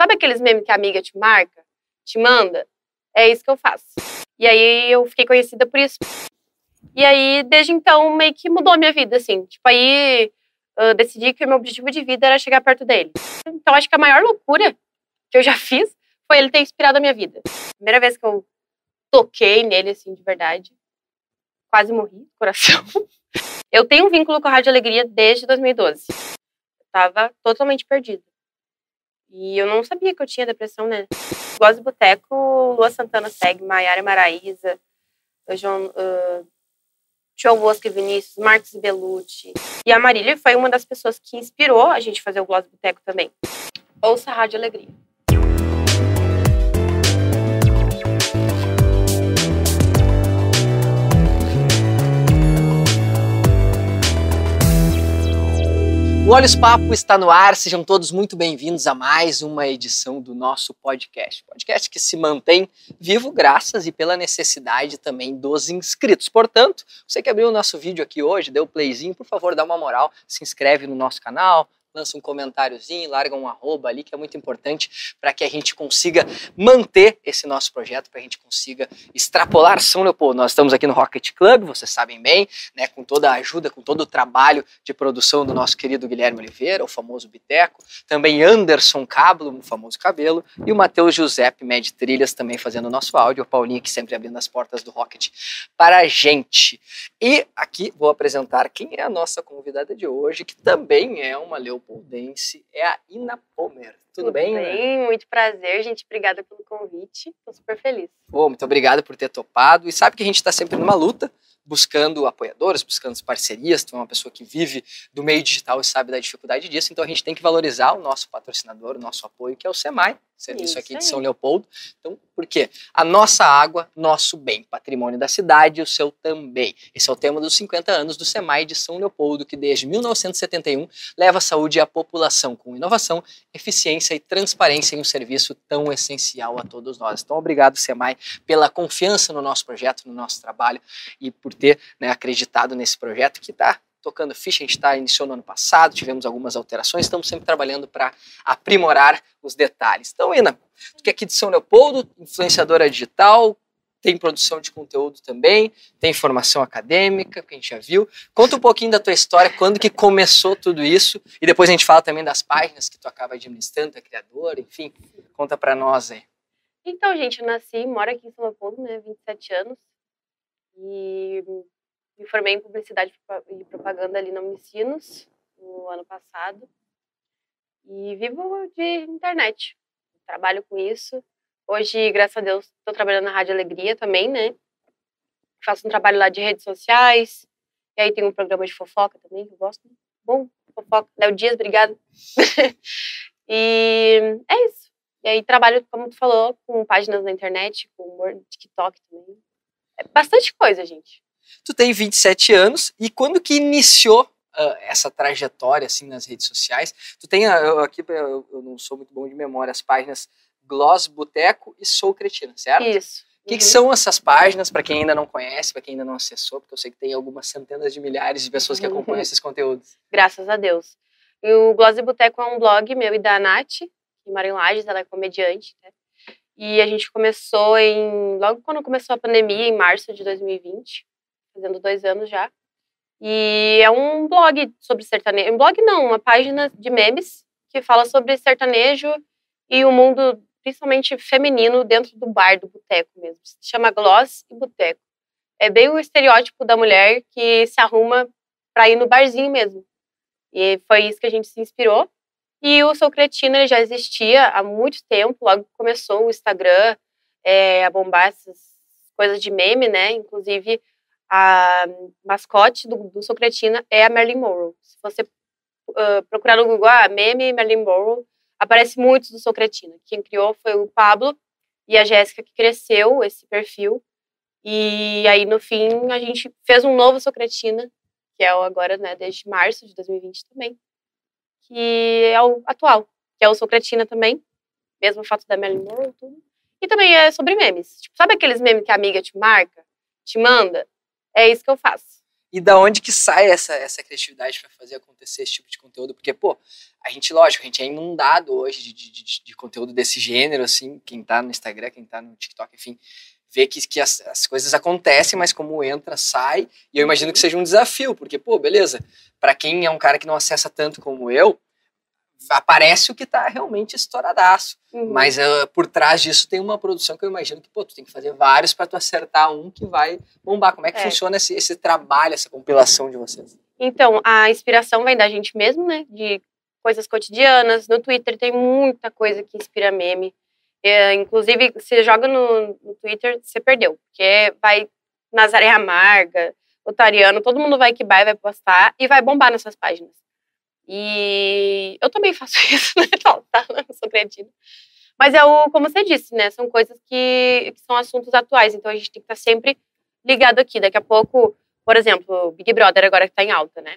sabe aqueles memes que a amiga te marca, te manda? É isso que eu faço. E aí eu fiquei conhecida por isso. E aí, desde então, meio que mudou a minha vida, assim. Tipo, aí eu decidi que o meu objetivo de vida era chegar perto dele. Então, acho que a maior loucura que eu já fiz foi ele ter inspirado a minha vida. Primeira vez que eu toquei nele, assim, de verdade. Quase morri, coração. Eu tenho um vínculo com a Rádio Alegria desde 2012. Eu tava totalmente perdida. E eu não sabia que eu tinha depressão, né? Gosto de Boteco, Lua Santana segue, Maiara Maraíza, João, uh, Bosco e Vinícius, Marcos Belucci. E a Marília foi uma das pessoas que inspirou a gente fazer o Gloss Boteco também. Ouça a Rádio Alegria. O Olhos Papo está no ar, sejam todos muito bem-vindos a mais uma edição do nosso podcast. Podcast que se mantém vivo graças e pela necessidade também dos inscritos. Portanto, você que abriu o nosso vídeo aqui hoje, deu playzinho, por favor, dá uma moral, se inscreve no nosso canal, lança um comentáriozinho, larga um arroba ali, que é muito importante para que a gente consiga manter esse nosso projeto, para a gente consiga extrapolar São Leopoldo. Nós estamos aqui no Rocket Club, vocês sabem bem, né, com toda a ajuda, com todo o trabalho de produção do nosso querido Guilherme Oliveira, o famoso Biteco, também Anderson Cablo, o famoso Cabelo, e o Matheus Giuseppe Med Trilhas também fazendo o nosso áudio, o Paulinho que sempre abrindo as portas do Rocket para a gente. E aqui vou apresentar quem é a nossa convidada de hoje, que também é uma Leopoldo leopoldense é a Ina Pomer. Tudo, Tudo bem, bem? Né? Muito prazer, gente. Obrigada pelo convite. Estou super feliz. Bom, muito obrigado por ter topado. E sabe que a gente está sempre numa luta, buscando apoiadores, buscando parcerias. Tu é uma pessoa que vive do meio digital e sabe da dificuldade disso. Então a gente tem que valorizar o nosso patrocinador, o nosso apoio, que é o SEMAI, serviço Isso aqui de São Leopoldo. Então, por quê? A nossa água, nosso bem, patrimônio da cidade, o seu também. Esse é o tema dos 50 anos do SEMAI de São Leopoldo, que desde 1971 leva a saúde à população com inovação, eficiência e transparência em um serviço tão essencial a todos nós. Então, obrigado, SEMAI, pela confiança no nosso projeto, no nosso trabalho e por ter né, acreditado nesse projeto que está tocando ficha, a gente iniciou no ano passado, tivemos algumas alterações, estamos sempre trabalhando para aprimorar os detalhes. Então, Ina, tu que é aqui de São Leopoldo, influenciadora digital, tem produção de conteúdo também, tem formação acadêmica, que a gente já viu. Conta um pouquinho da tua história, quando que começou tudo isso, e depois a gente fala também das páginas que tu acaba administrando, é criadora, enfim, conta para nós aí. Então, gente, eu nasci, moro aqui em São Leopoldo, né, 27 anos, e me formei em publicidade e propaganda ali na Unicinos no ano passado. E vivo de internet. Trabalho com isso. Hoje, graças a Deus, estou trabalhando na Rádio Alegria também, né? Faço um trabalho lá de redes sociais. E aí tem um programa de fofoca também, que eu gosto. Bom, fofoca. Léo Dias, obrigado. e é isso. E aí trabalho, como tu falou, com páginas na internet, com humor, TikTok também. É bastante coisa, gente. Tu tem 27 anos e quando que iniciou uh, essa trajetória assim nas redes sociais? Tu tem uh, aqui eu, eu, não sou muito bom de memória as páginas Gloss Boteco e Sou Cretina, certo? Isso. O que, uhum. que, são essas páginas, para quem ainda não conhece, para quem ainda não acessou, porque eu sei que tem algumas centenas de milhares de pessoas que uhum. acompanham esses conteúdos. Graças a Deus. E o Gloss e Boteco é um blog meu e da Nath, que mora em Lages, ela é comediante, né? E a gente começou em. Logo quando começou a pandemia, em março de 2020 fazendo dois anos já. E é um blog sobre sertanejo. Um blog não, uma página de memes que fala sobre sertanejo e o mundo, principalmente feminino, dentro do bar, do boteco mesmo. Se chama Gloss e Boteco. É bem o estereótipo da mulher que se arruma para ir no barzinho mesmo. E foi isso que a gente se inspirou. E o Sou Cretina já existia há muito tempo, logo começou o Instagram é, a bombar essas coisas de meme, né? Inclusive, a mascote do, do Socretina é a Marilyn Monroe. Se você uh, procurar no Google, ah, meme Marilyn Monroe, aparece muito do Socretina. Quem criou foi o Pablo e a Jéssica que cresceu esse perfil. E aí, no fim, a gente fez um novo Socretina, que é o agora, né, desde março de 2020 também, que é o atual, que é o Socretina também, mesmo fato da Marilyn Monroe, tudo. E também é sobre memes. Tipo, sabe aqueles memes que a amiga te marca, te manda? É isso que eu faço. E da onde que sai essa, essa criatividade para fazer acontecer esse tipo de conteúdo? Porque, pô, a gente, lógico, a gente é inundado hoje de, de, de, de conteúdo desse gênero, assim, quem tá no Instagram, quem tá no TikTok, enfim, vê que, que as, as coisas acontecem, mas como entra, sai. E eu imagino que seja um desafio, porque, pô, beleza, para quem é um cara que não acessa tanto como eu, aparece o que tá realmente estouradaço. Uhum. Mas uh, por trás disso tem uma produção que eu imagino que, pô, tu tem que fazer vários para tu acertar um que vai bombar. Como é que é. funciona esse, esse trabalho, essa compilação de vocês? Então, a inspiração vem da gente mesmo, né? De coisas cotidianas. No Twitter tem muita coisa que inspira meme. É, inclusive, você joga no, no, Twitter, você perdeu. Porque vai Nazaré Amarga, Otariano, todo mundo vai que vai, vai postar e vai bombar nessas páginas. E eu também faço isso, né? Tá, tá, não sou criativa. Mas é o, como você disse, né? São coisas que, que são assuntos atuais, então a gente tem que estar sempre ligado aqui. Daqui a pouco, por exemplo, Big Brother agora que tá em alta, né?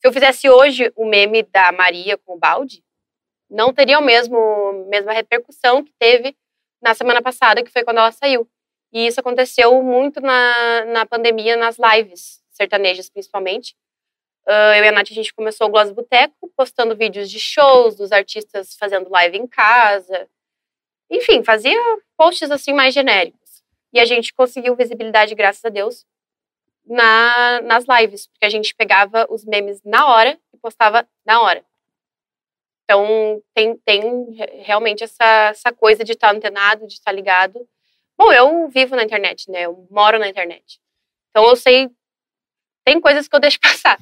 Se eu fizesse hoje o meme da Maria com o balde, não teria o mesmo mesma repercussão que teve na semana passada, que foi quando ela saiu. E isso aconteceu muito na, na pandemia, nas lives sertanejas, principalmente. Uh, eu e a Nath, a gente começou o Gloss Boteco, postando vídeos de shows, dos artistas fazendo live em casa. Enfim, fazia posts assim mais genéricos. E a gente conseguiu visibilidade, graças a Deus, na, nas lives, porque a gente pegava os memes na hora e postava na hora. Então, tem, tem realmente essa, essa coisa de estar antenado, de estar ligado. Bom, eu vivo na internet, né? Eu moro na internet. Então, eu sei. Tem coisas que eu deixo passar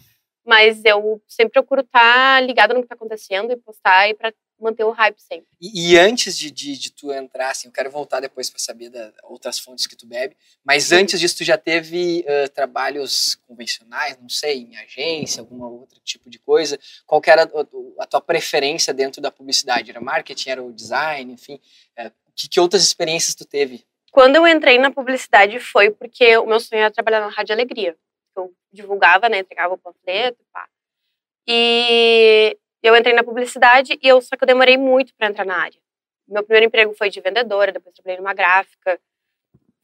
mas eu sempre procuro estar tá ligada no que está acontecendo e postar e para manter o hype sempre. E, e antes de, de, de, tu entrar, assim, eu quero voltar depois para saber das outras fontes que tu bebe, mas antes disso tu já teve uh, trabalhos convencionais, não sei, em agência, alguma outro tipo de coisa? Qual era a, a tua preferência dentro da publicidade? Era marketing, era o design, enfim? Uh, que, que outras experiências tu teve? Quando eu entrei na publicidade foi porque o meu sonho era trabalhar na Rádio Alegria que eu divulgava, né, entregava o panfleto, pá. E eu entrei na publicidade e eu só que eu demorei muito para entrar na área. Meu primeiro emprego foi de vendedora, depois trabalhei numa gráfica.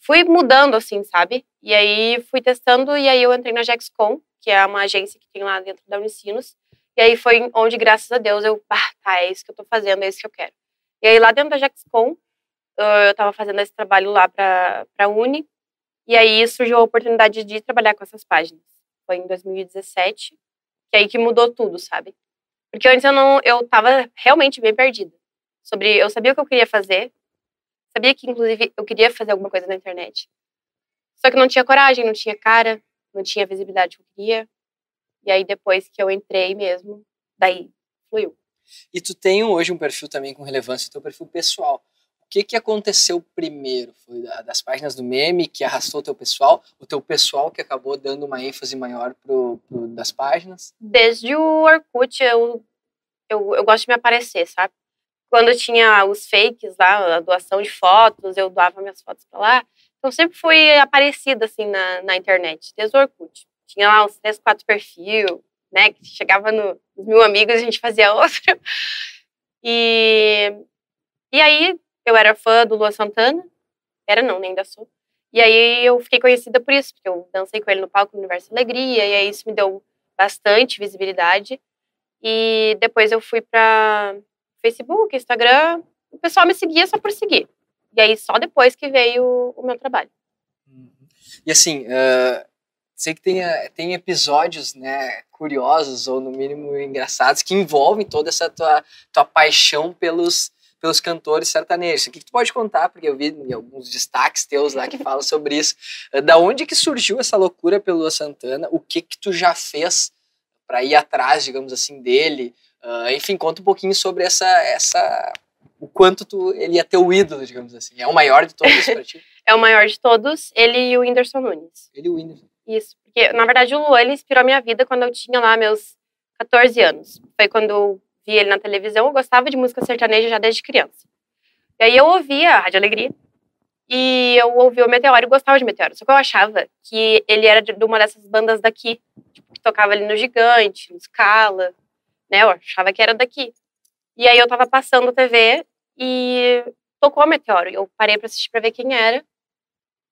Fui mudando assim, sabe? E aí fui testando e aí eu entrei na Jexcom, que é uma agência que tem lá dentro da Unicinos. E aí foi onde, graças a Deus, eu, pá, tá, é isso que eu tô fazendo, é isso que eu quero. E aí lá dentro da Jexcom, eu tava fazendo esse trabalho lá para a Uni, e aí surgiu a oportunidade de trabalhar com essas páginas. Foi em 2017, que é aí que mudou tudo, sabe? Porque antes eu não, eu tava realmente bem perdida. Sobre, eu sabia o que eu queria fazer, sabia que inclusive eu queria fazer alguma coisa na internet. Só que não tinha coragem, não tinha cara, não tinha visibilidade que eu queria. E aí depois que eu entrei mesmo, daí fluiu. E tu tem hoje um perfil também com relevância, teu perfil pessoal que, que aconteceu primeiro? Foi das páginas do meme que arrastou o teu pessoal? O teu pessoal que acabou dando uma ênfase maior pro, pro das páginas? Desde o Orkut, eu, eu, eu gosto de me aparecer, sabe? Quando tinha os fakes lá, a doação de fotos, eu doava minhas fotos para lá. Então, sempre fui aparecida, assim, na, na internet, desde o Orkut. Tinha lá uns três, quatro perfis, né? Que chegava no, nos mil amigos, a gente fazia outro. E, e aí, eu era fã do Lua Santana. Era não, nem ainda sou. E aí eu fiquei conhecida por isso, porque eu dancei com ele no palco do Universo Alegria, e aí isso me deu bastante visibilidade. E depois eu fui para Facebook, Instagram, o pessoal me seguia só por seguir. E aí só depois que veio o meu trabalho. Uhum. E assim, uh, sei que tem, tem episódios, né, curiosos ou no mínimo engraçados que envolvem toda essa tua, tua paixão pelos pelos cantores sertanejos. O que, que tu pode contar? Porque eu vi alguns destaques teus lá que falam sobre isso. Eh, da onde que surgiu essa loucura pelo Lua Santana? O que que tu já fez para ir atrás, digamos assim, dele? Uh, enfim, conta um pouquinho sobre essa, essa, o quanto tu, ele é teu ídolo, digamos assim. É o maior de todos para ti? é o maior de todos, ele e o Whindersson Nunes. Ele e o Whindersson. Isso, porque na verdade o Luan ele inspirou a minha vida quando eu tinha lá meus 14 anos. Foi quando eu via ele na televisão, eu gostava de música sertaneja já desde criança. E aí eu ouvia a Rádio Alegria e eu ouvia o Meteoro e gostava de Meteoro. Só que eu achava que ele era de uma dessas bandas daqui, tipo, que tocava ali no Gigante, no Scala, né? Eu achava que era daqui. E aí eu tava passando TV e tocou o Meteoro. Eu parei pra assistir pra ver quem era.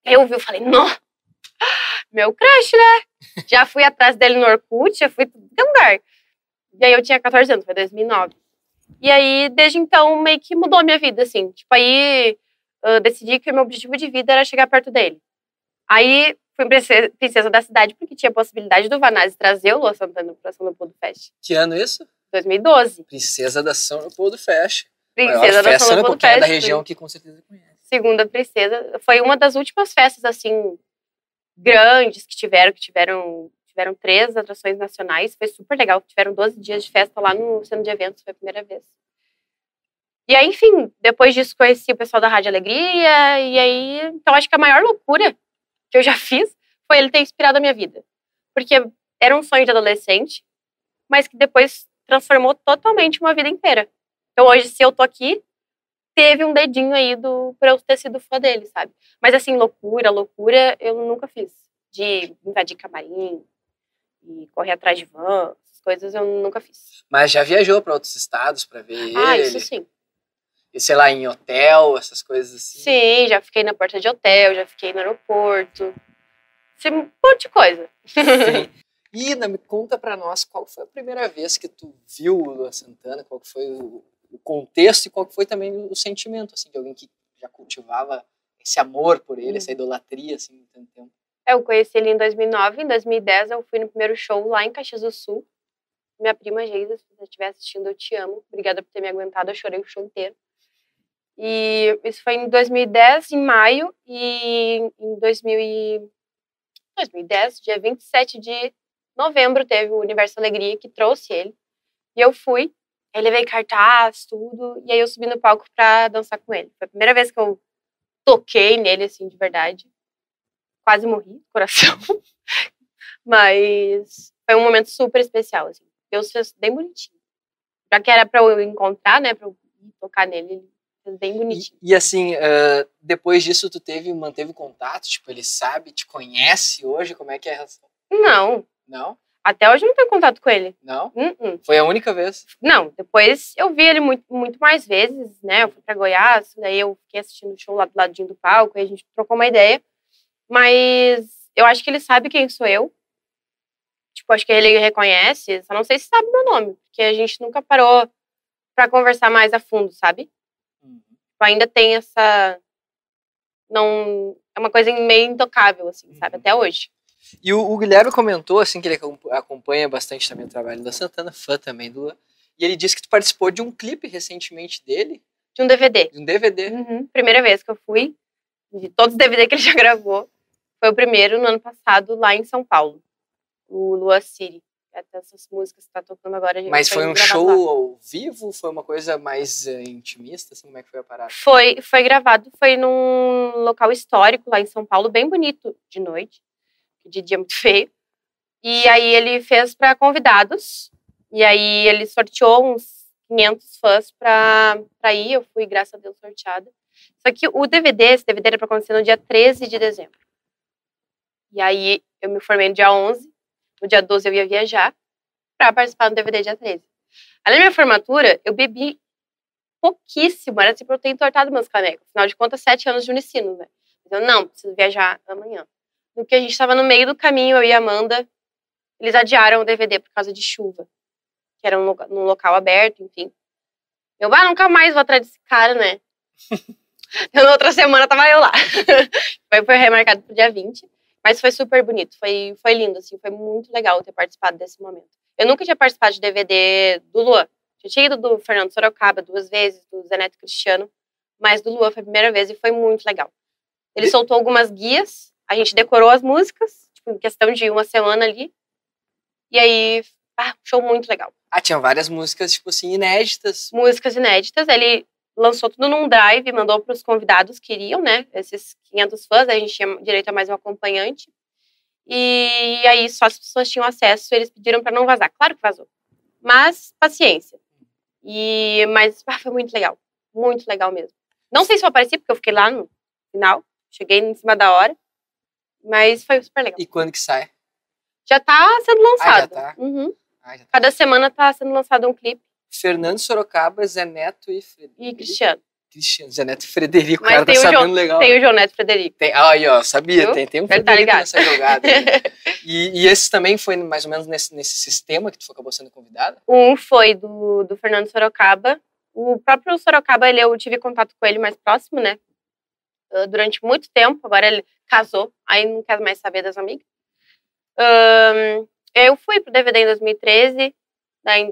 Aí eu ouvi, eu falei, não, meu crush, né? já fui atrás dele no Orkut, já fui em todo lugar. E aí eu tinha 14 anos, foi 2009. E aí, desde então, meio que mudou a minha vida, assim. Tipo, aí eu decidi que o meu objetivo de vida era chegar perto dele. Aí fui princesa da cidade porque tinha a possibilidade do Vanazzi trazer o Lua Santana para São Leopoldo Fest. Que ano isso? 2012. Princesa da São Leopoldo Fest. Princesa da São Leopoldo Fest. da região que com certeza conhece. Segunda princesa. Foi uma das últimas festas, assim, grandes que tiveram, que tiveram tiveram três atrações nacionais, foi super legal. Tiveram 12 dias de festa lá no centro de eventos, foi a primeira vez. E aí, enfim, depois disso conheci o pessoal da Rádio Alegria, e aí, então acho que a maior loucura que eu já fiz foi ele ter inspirado a minha vida. Porque era um sonho de adolescente, mas que depois transformou totalmente uma vida inteira. Então hoje, se eu tô aqui, teve um dedinho aí do, pra eu ter sido fã dele, sabe? Mas assim, loucura, loucura, eu nunca fiz. De invadir camarim, e correr atrás de van, essas coisas eu nunca fiz. Mas já viajou para outros estados para ver ah, ele? isso sim. E sei lá, em hotel, essas coisas assim? Sim, já fiquei na porta de hotel, já fiquei no aeroporto. Sim, um monte de coisa. Sim. Ina, me conta para nós qual foi a primeira vez que tu viu o Lua Santana, qual foi o, o contexto e qual foi também o sentimento assim de alguém que já cultivava esse amor por ele, hum. essa idolatria assim, tanto tempo. Eu conheci ele em 2009, em 2010 eu fui no primeiro show lá em Caxias do Sul. Minha prima Geisa, se você estiver assistindo, eu te amo. Obrigada por ter me aguentado, eu chorei o show inteiro. E isso foi em 2010, em maio, e em 2000 2010, dia 27 de novembro, teve o Universo Alegria que trouxe ele. E eu fui, ele levei cartaz, tudo, e aí eu subi no palco pra dançar com ele. Foi a primeira vez que eu toquei nele, assim, de verdade quase morri, coração. Mas foi um momento super especial, assim. Deus fez bem bonitinho. Já que era pra eu encontrar, né, pra eu tocar nele, ele fez bem bonitinho. E, e assim, uh, depois disso, tu teve, manteve contato? Tipo, ele sabe, te conhece hoje? Como é que é a relação? Não. Não? Até hoje eu não tenho contato com ele. Não? Uh -uh. Foi a única vez? Não, depois eu vi ele muito, muito mais vezes, né? Eu fui pra Goiás, daí eu fiquei assistindo o show lá do ladinho do palco, e a gente trocou uma ideia. Mas eu acho que ele sabe quem sou eu. Tipo, acho que ele reconhece, só não sei se sabe meu nome, porque a gente nunca parou para conversar mais a fundo, sabe? Uhum. Ainda tem essa. Não. É uma coisa meio intocável, assim, uhum. sabe? Até hoje. E o, o, Guilherme comentou, assim, que ele acompanha bastante também o trabalho da Santana, fã também do. E ele disse que tu participou de um clipe recentemente dele. De um DVD. De um DVD. Uhum. Primeira vez que eu fui, de todos os DVD que ele já gravou. Foi o primeiro no ano passado lá em São Paulo, o Lua City. Até essas músicas que tá tocando agora. Mas foi um show lá. ao vivo? Foi uma coisa mais uh, intimista? Assim, como é que foi a parada? Foi, foi gravado, foi num local histórico lá em São Paulo, bem bonito de noite. De dia muito feio. E aí ele fez para convidados. E aí ele sorteou uns 500 fãs para ir. Eu fui, graças a Deus, sorteada. Só que o DVD, esse DVD era para acontecer no dia 13 de dezembro. E aí eu me formei no dia 11, no dia 12 eu ia viajar para participar do DVD dia 13. Além da minha formatura, eu bebi pouquíssimo, era pra eu ter entortado meus canecos. Afinal de contas, sete anos de unicino, né? Então, não, preciso viajar amanhã. No que a gente estava no meio do caminho, eu e a Amanda, eles adiaram o DVD por causa de chuva, que era num, num local aberto, enfim. Eu, ah, nunca mais vou atrás desse cara, né? na outra semana tava eu lá. foi remarcado pro dia 20. Mas foi super bonito, foi, foi lindo, assim, foi muito legal ter participado desse momento. Eu nunca tinha participado de DVD do Luan. Já tinha ido do Fernando Sorocaba duas vezes, do Zé Neto Cristiano, mas do Luan foi a primeira vez e foi muito legal. Ele e... soltou algumas guias, a gente decorou as músicas, tipo, em questão de uma semana ali. E aí, ah, show muito legal. Ah, tinha várias músicas, tipo assim, inéditas. Músicas inéditas. Ele lançou tudo num drive, mandou para os convidados que iriam, né? Esses 500 fãs, a gente tinha direito a mais um acompanhante. E aí só as pessoas tinham acesso, eles pediram para não vazar. Claro que vazou. Mas paciência. E mas ah, foi muito legal, muito legal mesmo. Não sei se eu apareci porque eu fiquei lá no final, cheguei em cima da hora, mas foi super legal. E quando que sai? Já tá sendo lançado. Ah, já tá. Uhum. Ah, já tá. Cada semana tá sendo lançado um clipe. Fernando Sorocaba, Zé Neto e E Cristiano. Cristiano, Zé Neto e Frederico, Mas cara, tá tem o sabendo João- legal. Tem o João Neto Frederico. Tem, ah, aí, ó, sabia, Viu? tem, tem um Ele tá Frederico ligado. nessa jogada. e, e esse também foi mais ou menos nesse, nesse sistema que tu acabou sendo convidada? Um foi do, do Fernando Sorocaba. O próprio Sorocaba, ele, eu tive contato com ele mais próximo, né? Ah, Durante muito tempo. Agora ele casou, aí não quer mais saber das amigas. Ahn, eu fui pro DVD em 2013, daí em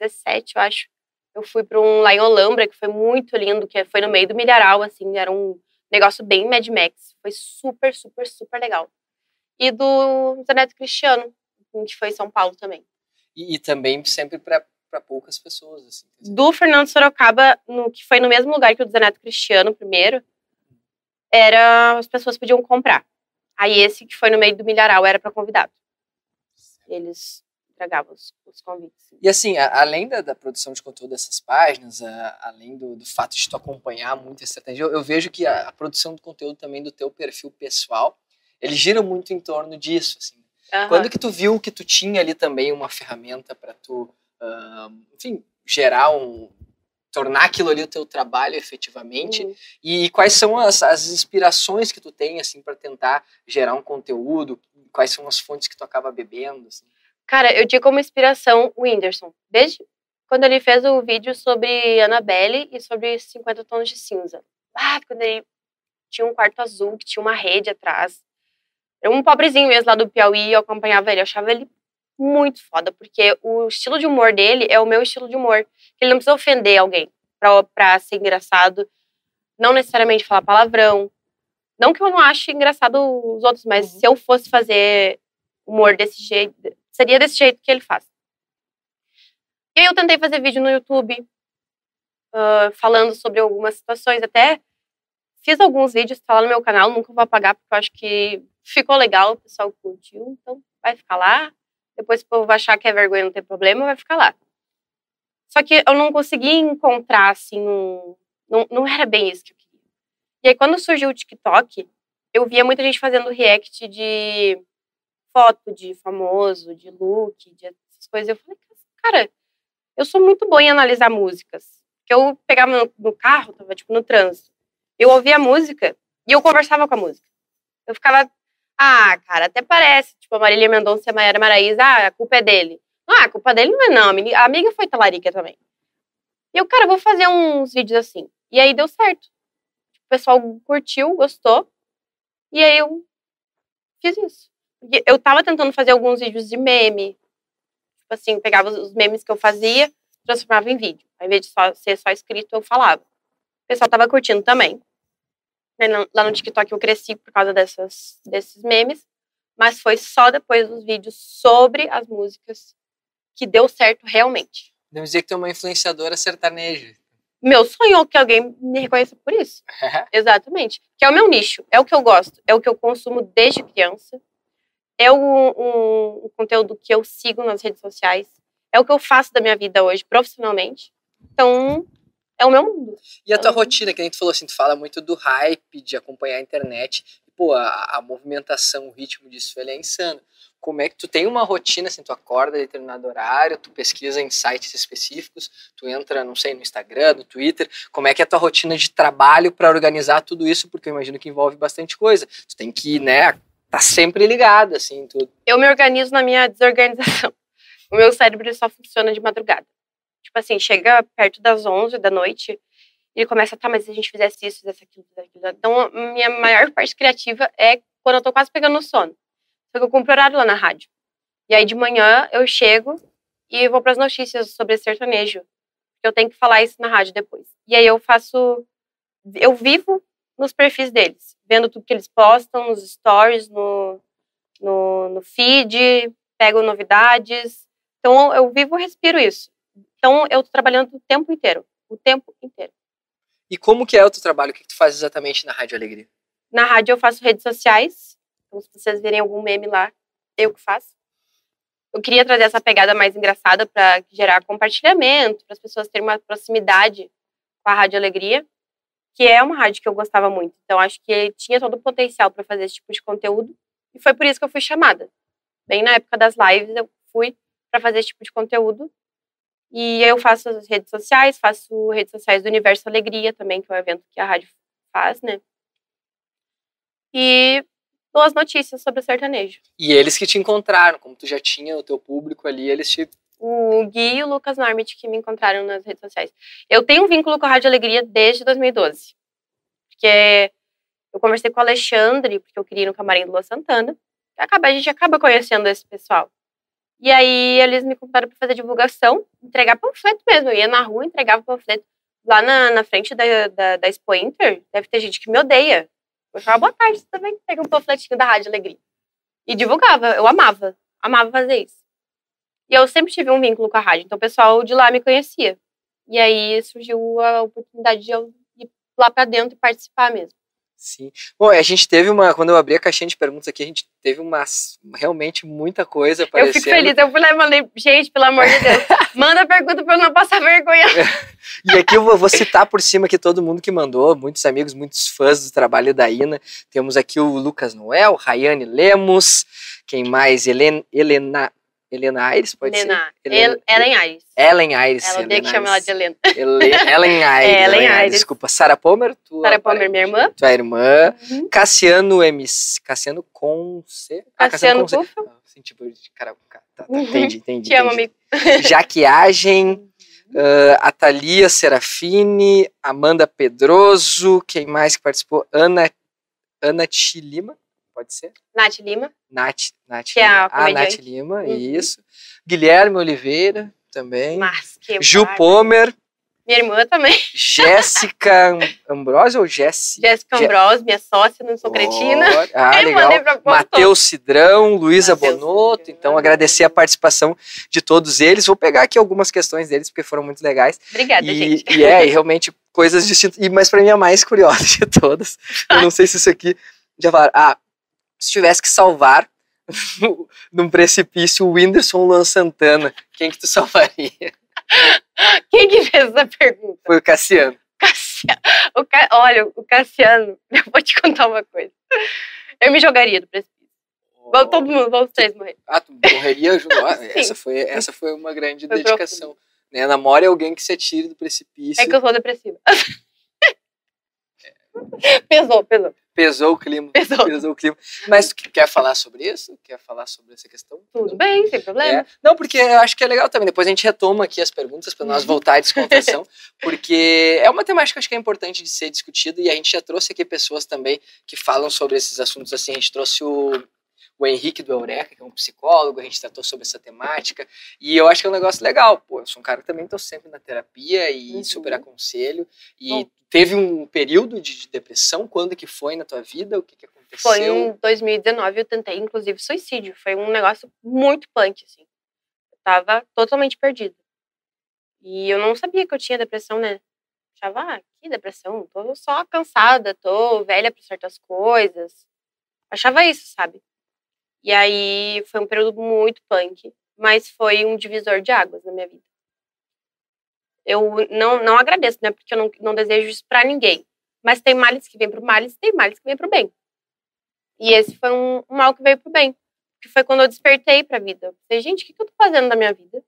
2017, eu acho. Eu fui para um lá em Olambra, que foi muito lindo, que foi no meio do milharal, assim, era um negócio bem Mad Max. Foi super, super, super legal. E do Zé Neto Cristiano, que foi em São Paulo também. E, e também sempre para poucas pessoas, assim. do Fernando Sorocaba, no, que foi no mesmo lugar que o do Zeneto Cristiano primeiro, era as pessoas podiam comprar. Aí esse que foi no meio do milharal era para convidado. Eles entregavam os, os convites. E assim, a- além da, da produção de conteúdo dessas páginas, a- além do, do fato de tu acompanhar muito a estratégia, eu, eu vejo que a, a produção de conteúdo também do teu perfil pessoal, ele gira muito em torno disso, assim. Aham. Quando que tu viu que tu tinha ali também uma ferramenta para tu, ah, enfim, gerar um tornar aquilo ali o teu trabalho efetivamente Uhum. e quais são as, as inspirações que tu tem assim para tentar gerar um conteúdo quais são as fontes que tu acaba bebendo assim? Cara, eu tinha como inspiração o Whindersson. Desde quando ele fez o vídeo sobre Annabelle e sobre 50 tons de cinza. Ah, quando ele tinha um quarto azul, que tinha uma rede atrás. Era um pobrezinho mesmo lá do Piauí, eu acompanhava ele. Eu achava ele muito foda, porque o estilo de humor dele é o meu estilo de humor. Ele não precisa ofender alguém pra, pra ser engraçado. Não necessariamente falar palavrão. Não que eu não ache engraçado os outros, mas Uhum. se eu fosse fazer humor desse jeito, seria desse jeito que ele faz. E aí eu tentei fazer vídeo no YouTube, ah, falando sobre algumas situações. Até fiz alguns vídeos, tá lá no meu canal, nunca vou apagar, porque eu acho que ficou legal, o pessoal curtiu, então vai ficar lá. Depois o povo achar que é vergonha, não tem problema, vai ficar lá. Só que eu não consegui encontrar, assim, um... não, não era bem isso que eu queria. E aí, quando surgiu o TikTok, eu via muita gente fazendo react de foto de famoso, de look, de essas coisas. Eu falei, cara, eu sou muito boa em analisar músicas. Que eu pegava no, no carro, tava tipo no trânsito. Eu ouvia a música e eu conversava com a música. Eu ficava, ah, cara, até parece, tipo, a Marília Mendonça e a Mayara Maraíza, ah, a culpa é dele. Ah, a culpa dele não é não, a amiga, foi talarica também. E eu, cara, vou fazer uns vídeos assim. E aí deu certo. O pessoal curtiu, gostou. E aí eu fiz isso. Eu tava tentando fazer alguns vídeos de meme. Tipo assim, pegava os memes que eu fazia, transformava em vídeo. Ao invés de só, ser só escrito, eu falava. O pessoal tava curtindo também. Né, Lá no TikTok eu cresci por causa dessas, desses memes. Mas foi só depois dos vídeos sobre as músicas que deu certo realmente. Podemos dizer que tu é uma influenciadora sertaneja. Meu sonho é que alguém me reconheça por isso. Exatamente. Que é o meu nicho, é o que eu gosto, é o que eu consumo desde criança, é o, conteúdo que eu sigo nas redes sociais, é o que eu faço da minha vida hoje profissionalmente. Então, é o meu mundo. E a tua Uhum. rotina, que a gente falou assim, tu fala muito do hype, de acompanhar a internet. Pô, a, a movimentação, o ritmo disso, ele é insano. Como é que tu tem uma rotina, assim, tu acorda em determinado horário, tu pesquisa em sites específicos, tu entra, não sei, no Instagram, no Twitter. Como é que é a tua rotina de trabalho para organizar tudo isso? Porque eu imagino que envolve bastante coisa. Tu tem que, né, tá sempre ligado, assim, tudo. Eu me organizo na minha desorganização. O meu cérebro só funciona de madrugada. Tipo assim, chega perto das 11 da noite ele começa, tá, mas se a gente fizesse isso, fizesse aquilo, fizesse aquilo. Então, minha maior parte criativa é quando eu tô quase pegando no sono. Só que eu cumpro horário lá na rádio. E aí de manhã eu chego e vou para as notícias sobre sertanejo. Eu tenho que falar isso na rádio depois. E aí eu faço. Eu vivo nos perfis deles, vendo tudo que eles postam, nos stories, no, no, no feed, pego novidades. Então eu vivo e respiro isso. Então eu tô trabalhando o tempo inteiro. O tempo inteiro. E como que é o teu trabalho? O que, que tu faz exatamente na Rádio Alegria? Na rádio eu faço redes sociais. Então, se vocês verem algum meme lá, eu que faço. Eu queria trazer essa pegada mais engraçada para gerar compartilhamento, para as pessoas terem uma proximidade com a Rádio Alegria, que é uma rádio que eu gostava muito. Então, acho que tinha todo o potencial para fazer esse tipo de conteúdo. E foi por isso que eu fui chamada. Bem na época das lives, eu fui para fazer esse tipo de conteúdo. E eu faço as redes sociais, faço redes sociais do Universo Alegria também, que é um evento que a rádio faz, né? E dou as notícias sobre o sertanejo. E eles que te encontraram, como tu já tinha o teu público ali, eles te o Gui e o Lucas Normit que me encontraram nas redes sociais. Eu tenho um vínculo com a Rádio Alegria desde 2012. Porque eu conversei com o Alexandre, porque eu queria ir no camarim do Lua Santana. Acaba, a gente acaba conhecendo esse pessoal. E aí eles me convidaram para fazer divulgação, entregar panfleto mesmo. Eu ia na rua, entregava panfleto. Lá na, na frente da, da, da Expo Inter, deve ter gente que me odeia. Eu falava, boa tarde, você também pega um panfletinho da Rádio Alegria. E divulgava, eu amava, amava fazer isso. E eu sempre tive um vínculo com a rádio, então o pessoal de lá me conhecia. E aí surgiu a oportunidade de eu ir lá para dentro e participar mesmo. Sim. Bom, a gente teve uma. Quando eu abri a caixinha de perguntas aqui, a gente teve uma, realmente muita coisa aparecendo. Eu fico feliz. Eu fui lá e mandei, gente, pelo amor de Deus, manda pergunta para eu não passar vergonha. e aqui eu vou, vou, citar por cima aqui todo mundo que mandou, muitos amigos, muitos fãs do trabalho da Ina. Temos aqui o Lucas Noel, Rayane Lemos, quem mais? Helena, Helena Helena Aires, pode Helena. ser? Helena. Ellen Aires. Ellen Aires. Ela odeia que chama ela de Helena. Ellen Aires. É, Ellen Aires. Desculpa. Sara Pomer. Tua Sara Pomer, minha irmã. Tua irmã. Uhum. Cassiano MC. Cassiano com C. Ah, Cassiano, Cassiano com C. Ah, sim, tipo, cara, tá, tá, uhum. entendi, entendi. Te amo, amigo. Jaquiagem. Uh, a Thalia Serafini, Amanda Pedroso, quem mais que participou? Ana, Ana Chilima. Pode ser? Nath Lima. Nath, Nath que Lima. É a ah, Nath Lima, uhum. isso. Guilherme Oliveira, também. Mas Ju Pomer. Minha irmã também. Jéssica Ambrose ou Jéssica? Jéssica Ambrose, minha sócia, não sou cretina. Ah, legal. Matheus Cidrão, Luísa Bonotto. Então, agradecer a participação de todos eles. Vou pegar aqui algumas questões deles, porque foram muito legais. Obrigada, e, gente. E é, e realmente, coisas distintas. E, mas para mim, a mais curiosa de todas. Eu não sei se isso aqui já falaram. Ah, se tivesse que salvar num precipício o Whindersson Luan Santana, quem que tu salvaria? Quem que fez essa pergunta? Foi o Cassiano. Cassiano. O Ca... Olha, o Cassiano, eu vou te contar uma coisa. Eu me jogaria do precipício. Oh. Vamos, todo mundo, vamos três morrer. Ah, tu morreria junto? Ah, essa, foi, essa foi uma grande foi dedicação. Né? Namore alguém que se atire do precipício. É que eu sou depressiva. pesou, pesou. Pesou o clima. Pesou. Pesou o clima. Mas quer falar sobre isso? Quer falar sobre essa questão? Tudo bem, sem problema. É. Não, porque eu acho que é legal também. Depois a gente retoma aqui as perguntas para nós voltar à descontração, porque é uma temática que eu acho que é importante de ser discutida e a gente já trouxe aqui pessoas também que falam sobre esses assuntos assim. A gente trouxe o o Henrique do Eureka, que é um psicólogo, a gente tratou sobre essa temática, e eu acho que é um negócio legal, pô, eu sou um cara que também estou sempre na terapia e uhum. super aconselho, e Bom. teve um período de depressão, quando que foi na tua vida, o que que aconteceu? Foi em 2019, eu tentei, inclusive, suicídio, foi um negócio muito punk, assim, eu tava totalmente perdida, e eu não sabia que eu tinha depressão, né, achava, ah, que depressão, tô só cansada, tô velha para certas coisas, achava isso, sabe? E aí foi um período muito punk, mas foi um divisor de águas na minha vida. Eu não, não agradeço, né? Porque eu não, não desejo isso pra ninguém. Mas tem males que vêm pro males e tem males que vêm pro bem. E esse foi um, um mal que veio pro bem. Que foi quando eu despertei pra vida. Eu falei, gente, o que, que eu tô fazendo na minha vida?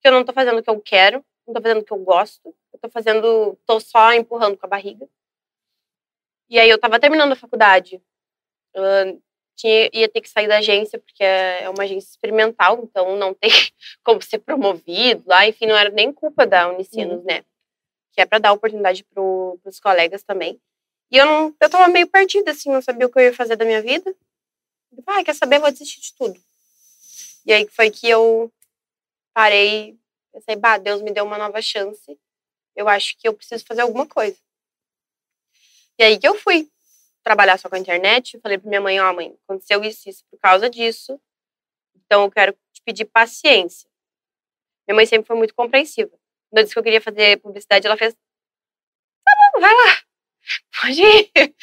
Que eu não tô fazendo o que eu quero, não tô fazendo o que eu gosto. Eu tô fazendo, tô só empurrando com a barriga. E aí eu tava terminando a faculdade. Tinha, ia ter que sair da agência, porque é, é uma agência experimental, então não tem como ser promovido lá, enfim, não era nem culpa da Unicinos, uhum. né? Que é para dar oportunidade para os colegas também. E eu não, eu tava meio perdida, assim, não sabia o que eu ia fazer da minha vida. Ah, quer saber? Vou desistir de tudo. E aí foi que eu parei, pensei, bah, Deus me deu uma nova chance. Eu acho que eu preciso fazer alguma coisa. E aí que eu fui trabalhar só com a internet, eu falei para minha mãe, ó, oh, mãe, aconteceu isso, isso por causa disso. Então eu quero te pedir paciência. Minha mãe sempre foi muito compreensiva. Quando eu disse que eu queria fazer publicidade, ela fez: "Tá bom, vai lá. Pode ir".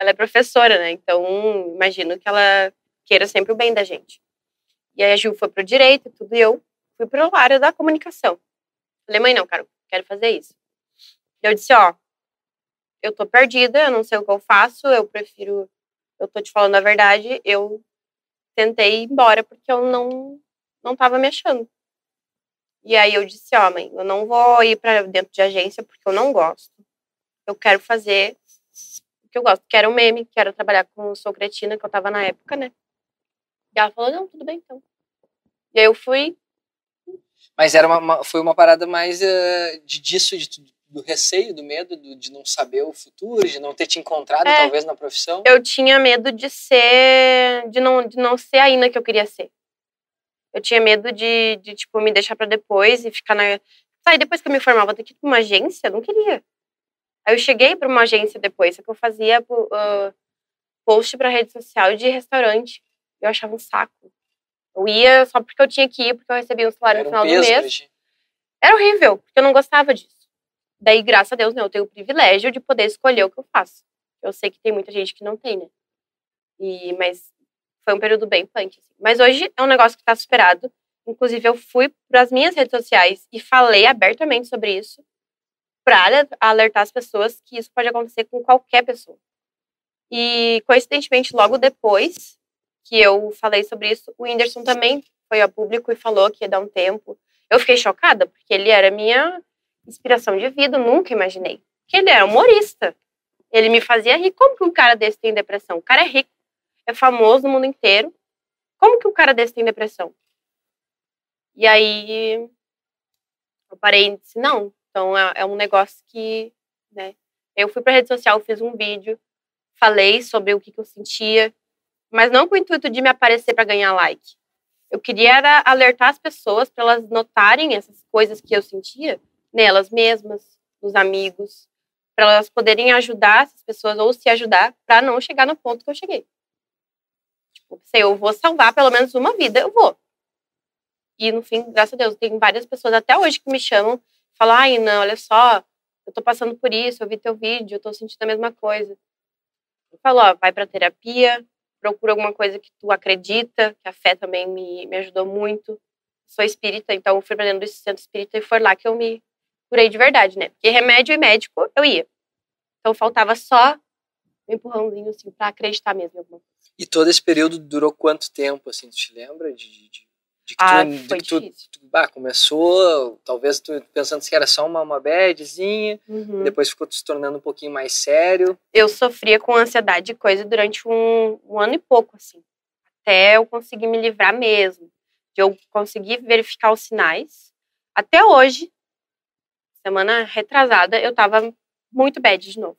Ela é professora, né? Então, imagino que ela queira sempre o bem da gente. E aí a Gil foi pro direito e tudo, e eu fui a área da comunicação. Falei: "Mãe, não, cara, quero fazer isso". Eu disse: "Ó, eu tô perdida, eu não sei o que eu faço, eu prefiro, eu tô te falando a verdade, eu tentei ir embora porque eu não não tava me achando. E aí eu disse, ó, oh, mãe, eu não vou ir para dentro de agência porque eu não gosto. Eu quero fazer o que eu gosto. Quero um meme, quero trabalhar com Sou Cretina, que eu tava na época, né? E ela falou, não, tudo bem então. E aí eu fui. Mas era uma, foi uma parada mais uh, de, disso, de, do receio, do medo do, de não saber o futuro, de não ter te encontrado é, talvez na profissão? Eu tinha medo de ser, de não, de não ser a Ina que eu queria ser. Eu tinha medo de, de tipo, me deixar para depois e ficar na. Aí depois que eu me formava, ter que ir pra uma agência, eu não queria. Aí eu cheguei para uma agência depois, só que eu fazia uh, post para rede social de restaurante. Eu achava um saco. Eu ia só porque eu tinha que ir, porque eu recebia um salário Era no final um do mês. Era horrível, porque eu não gostava disso. Daí, graças a Deus, né, eu tenho o privilégio de poder escolher o que eu faço. Eu sei que tem muita gente que não tem, né? E, mas foi um período bem punk. Assim. Mas hoje é um negócio que está superado. Inclusive, eu fui para as minhas redes sociais e falei abertamente sobre isso para alertar as pessoas que isso pode acontecer com qualquer pessoa. E, coincidentemente, logo depois que eu falei sobre isso, o Whindersson também foi a público e falou que ia dar um tempo. Eu fiquei chocada, porque ele era minha inspiração de vida, nunca imaginei. Que ele era humorista. Ele me fazia rir. Como que um cara desse tem depressão? O cara é rico, é famoso no mundo inteiro. Como que um cara desse tem depressão? E aí eu parei e disse, não, então é, é um negócio que, né? Eu fui para rede social, fiz um vídeo, falei sobre o que, que eu sentia, mas não com o intuito de me aparecer para ganhar like. Eu queria era alertar as pessoas para elas notarem essas coisas que eu sentia nelas mesmas, nos amigos, para elas poderem ajudar essas pessoas ou se ajudar para não chegar no ponto que eu cheguei. Tipo, se eu vou salvar pelo menos uma vida, eu vou. E no fim, graças a Deus, tem várias pessoas até hoje que me chamam, falam: "Ai, não, olha só, eu tô passando por isso, eu vi teu vídeo, eu tô sentindo a mesma coisa". Eu falo, ó, vai para terapia, procura alguma coisa que tu acredita, que a fé também me, me ajudou muito. Sou espírita, então fui para dentro do centro espírita e foi lá que eu me curei de verdade, né? Porque remédio e médico eu ia. Então faltava só um empurrãozinho, assim, pra acreditar mesmo em alguma coisa. E todo esse período durou quanto tempo, assim, tu te lembra? De, de, de que ah, tu, foi de que tu, tu ah, começou, talvez tu pensando que era só uma, uma badzinha, uhum. depois ficou se tornando um pouquinho mais sério. Eu sofria com ansiedade e coisa durante um, um ano e pouco, assim. Até eu conseguir me livrar mesmo. De eu conseguir verificar os sinais. Até hoje, semana retrasada, eu tava muito bad de novo.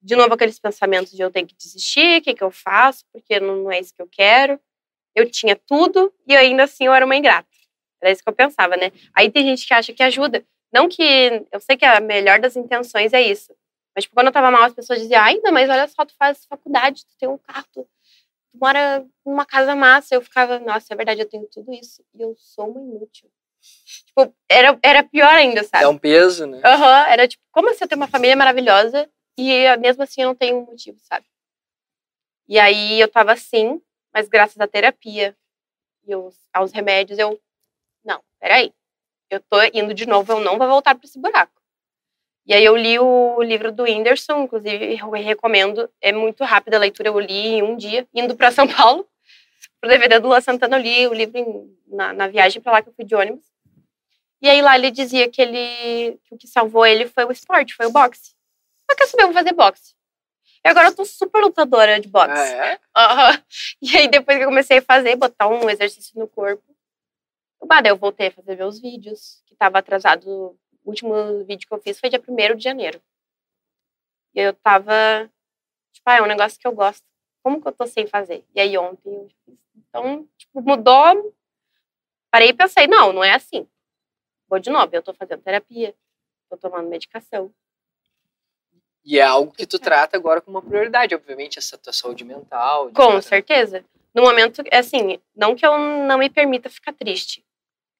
De novo aqueles pensamentos de eu tenho que desistir, o que, que eu faço, porque não, é isso que eu quero. Eu tinha tudo e ainda assim eu era uma ingrata. Era isso que eu pensava, né? Aí tem gente que acha que ajuda. Não que. Eu sei que a melhor das intenções é isso. Mas, tipo, quando eu tava mal, as pessoas diziam: ainda, mas olha só, tu faz faculdade, tu tem um carro, tu mora numa casa massa. Eu ficava: nossa, é verdade, eu tenho tudo isso. E eu sou uma inútil. Tipo, era, era pior ainda, sabe? É um peso, né? Aham, uhum, era tipo, como assim eu tenho uma família maravilhosa e mesmo assim eu não tenho um motivo, sabe? E aí eu tava assim, mas graças à terapia e aos, aos remédios, eu. Não, peraí. Eu tô indo de novo, eu não vou voltar para esse buraco. E aí eu li o livro do Whindersson, inclusive eu recomendo, é muito rápida a leitura, eu li em um dia, indo para São Paulo, pro DVD do Lua Santana, eu li o livro em, na, na viagem para lá que eu fui de ônibus. E aí lá ele dizia que ele que o que salvou ele foi o esporte, foi o boxe. Mas quer saber, eu vou fazer boxe. E agora eu tô super lutadora de boxe. Ah, é? Uhum. E aí depois que eu comecei a fazer, botar um exercício no corpo, bah, daí eu voltei a fazer meus vídeos, que tava atrasado. O último vídeo que eu fiz foi dia 1 de janeiro. E eu tava, tipo, ah, é um negócio que eu gosto. Como que eu tô sem fazer? E aí ontem eu fiz. Então, tipo, mudou. Parei e pensei, não, não é assim novo, eu tô fazendo terapia, tô tomando medicação. E é algo que tu trata agora como uma prioridade, obviamente, essa tua saúde mental. Com certeza. No momento, é assim, não que eu não me permita ficar triste,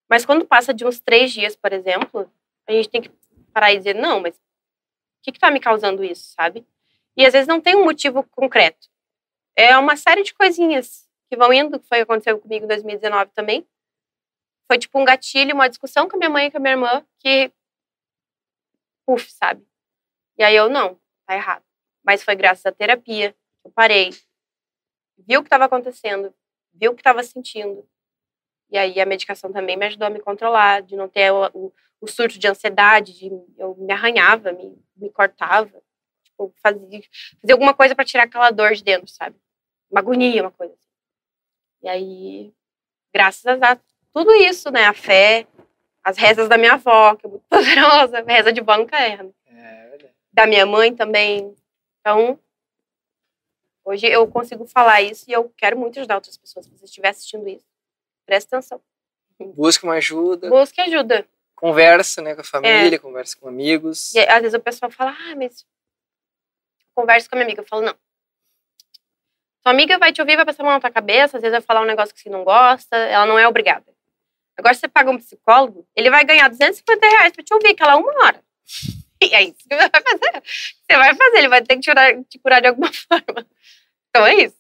mas quando passa de uns três dias, por exemplo, a gente tem que parar e dizer, não, mas o que que tá me causando isso, sabe? E às vezes não tem um motivo concreto. É uma série de coisinhas que vão indo, que foi aconteceu comigo em 2019 também. Foi tipo um gatilho, uma discussão com a minha mãe e com a minha irmã que. Puf, sabe? E aí eu, não, tá errado. Mas foi graças à terapia. Eu parei, vi o que estava acontecendo, vi o que estava sentindo. E aí a medicação também me ajudou a me controlar, de não ter o, o, o surto de ansiedade, de eu me arranhava, me, me cortava, tipo, fazia, fazia alguma coisa para tirar aquela dor de dentro, sabe? Uma agonia, uma coisa. Assim. E aí, graças a tudo isso, né? A fé, as rezas da minha avó, que é muito poderosa, reza de banca é, né? é verdade. Da minha mãe também. Então, hoje eu consigo falar isso e eu quero muito ajudar outras pessoas. Se você estiver assistindo isso, preste atenção. Busque uma ajuda. Busque ajuda. Conversa, né, com a família, é. conversa com amigos. E às vezes o pessoal fala, ah, mas conversa com a minha amiga. Eu falo, não. Sua amiga vai te ouvir, vai passar a mão na tua cabeça, às vezes vai falar um negócio que você não gosta, ela não é obrigada. Agora, você paga um psicólogo, ele vai ganhar 250 reais pra te ouvir aquela uma hora. E é isso que você vai fazer. Você vai fazer, ele vai ter que te curar, te curar de alguma forma. Então é isso.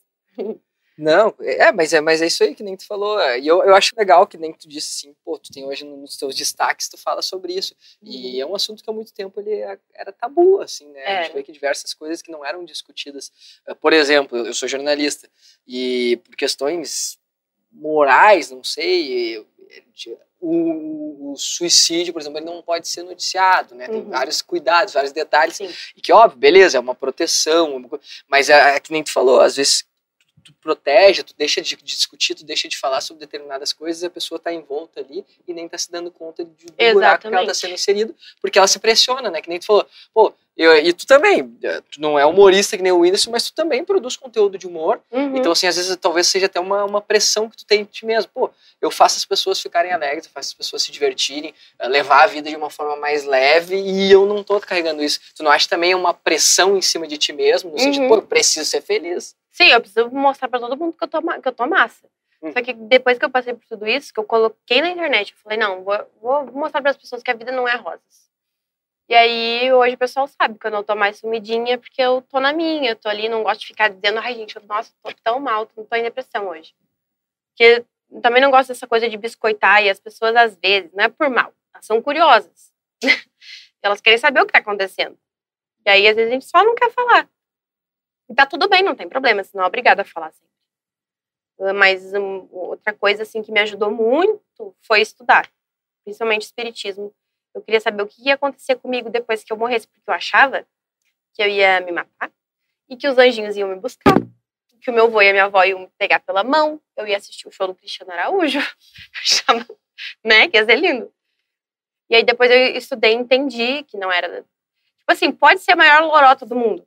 Não, é, mas é, mas é isso aí que nem tu falou. É, e eu, eu acho legal que nem tu disse assim, pô, tu tem hoje nos teus destaques, tu fala sobre isso. Uhum. E é um assunto que há muito tempo ele é, era tabu, assim, né? É. A gente vê que diversas coisas que não eram discutidas. Eh, por exemplo, eu sou jornalista e por questões morais, não sei, o, o, suicídio, por exemplo, ele não pode ser noticiado, né? Tem uhum. vários cuidados, vários detalhes. Sim. E que, óbvio, beleza, é uma proteção, mas é, é, que nem tu falou, às vezes tu protege, tu deixa de, discutir, tu deixa de falar sobre determinadas coisas, a pessoa está envolta ali e nem está se dando conta de, do Exatamente. buraco que ela está sendo inserido, porque ela se pressiona, né? Que nem tu falou, pô, eu, e tu também, eh, tu não é humorista que nem o Whindersson, mas tu também produz conteúdo de humor. Uhum. Então, assim, às vezes talvez seja até uma, uma pressão que tu tem em ti mesmo. Pô, eu faço as pessoas ficarem alegres, eu faço as pessoas se divertirem, eh, levar a vida de uma forma mais leve e eu não tô carregando isso. Tu não acha também uma pressão em cima de ti mesmo, no uhum. sentido, pô, eu preciso ser feliz? Sim, eu preciso mostrar para todo mundo que eu tô, que eu tô massa. Uhum. Só que depois que eu passei por tudo isso, que eu coloquei na internet, eu falei, não, vou, vou mostrar para as pessoas que a vida não é rosas e aí, hoje o pessoal sabe que eu não tô mais sumidinha, porque eu tô na minha, eu tô ali, não gosto de ficar dizendo, ai, gente, eu, nossa, tô tão mal, não tô em depressão hoje. Porque também não gosto dessa coisa de biscoitar, e as pessoas, às vezes, não é por mal, elas são curiosas. elas querem saber o que tá acontecendo. E aí, às vezes, a gente só não quer falar. E tá tudo bem, não tem problema, senão é obrigada a falar sempre. Mas um, outra coisa, assim, que me ajudou muito foi estudar, principalmente espiritismo eu queria saber o que ia acontecer comigo depois que eu morresse, porque eu achava que eu ia me matar e que os anjinhos iam me buscar. Que o meu avô e a minha avó iam me pegar pela mão, eu ia assistir o show do Cristiano Araújo, né? Que ia ser lindo. E aí depois eu estudei e entendi que não era. Tipo assim, pode ser a maior lorota do mundo.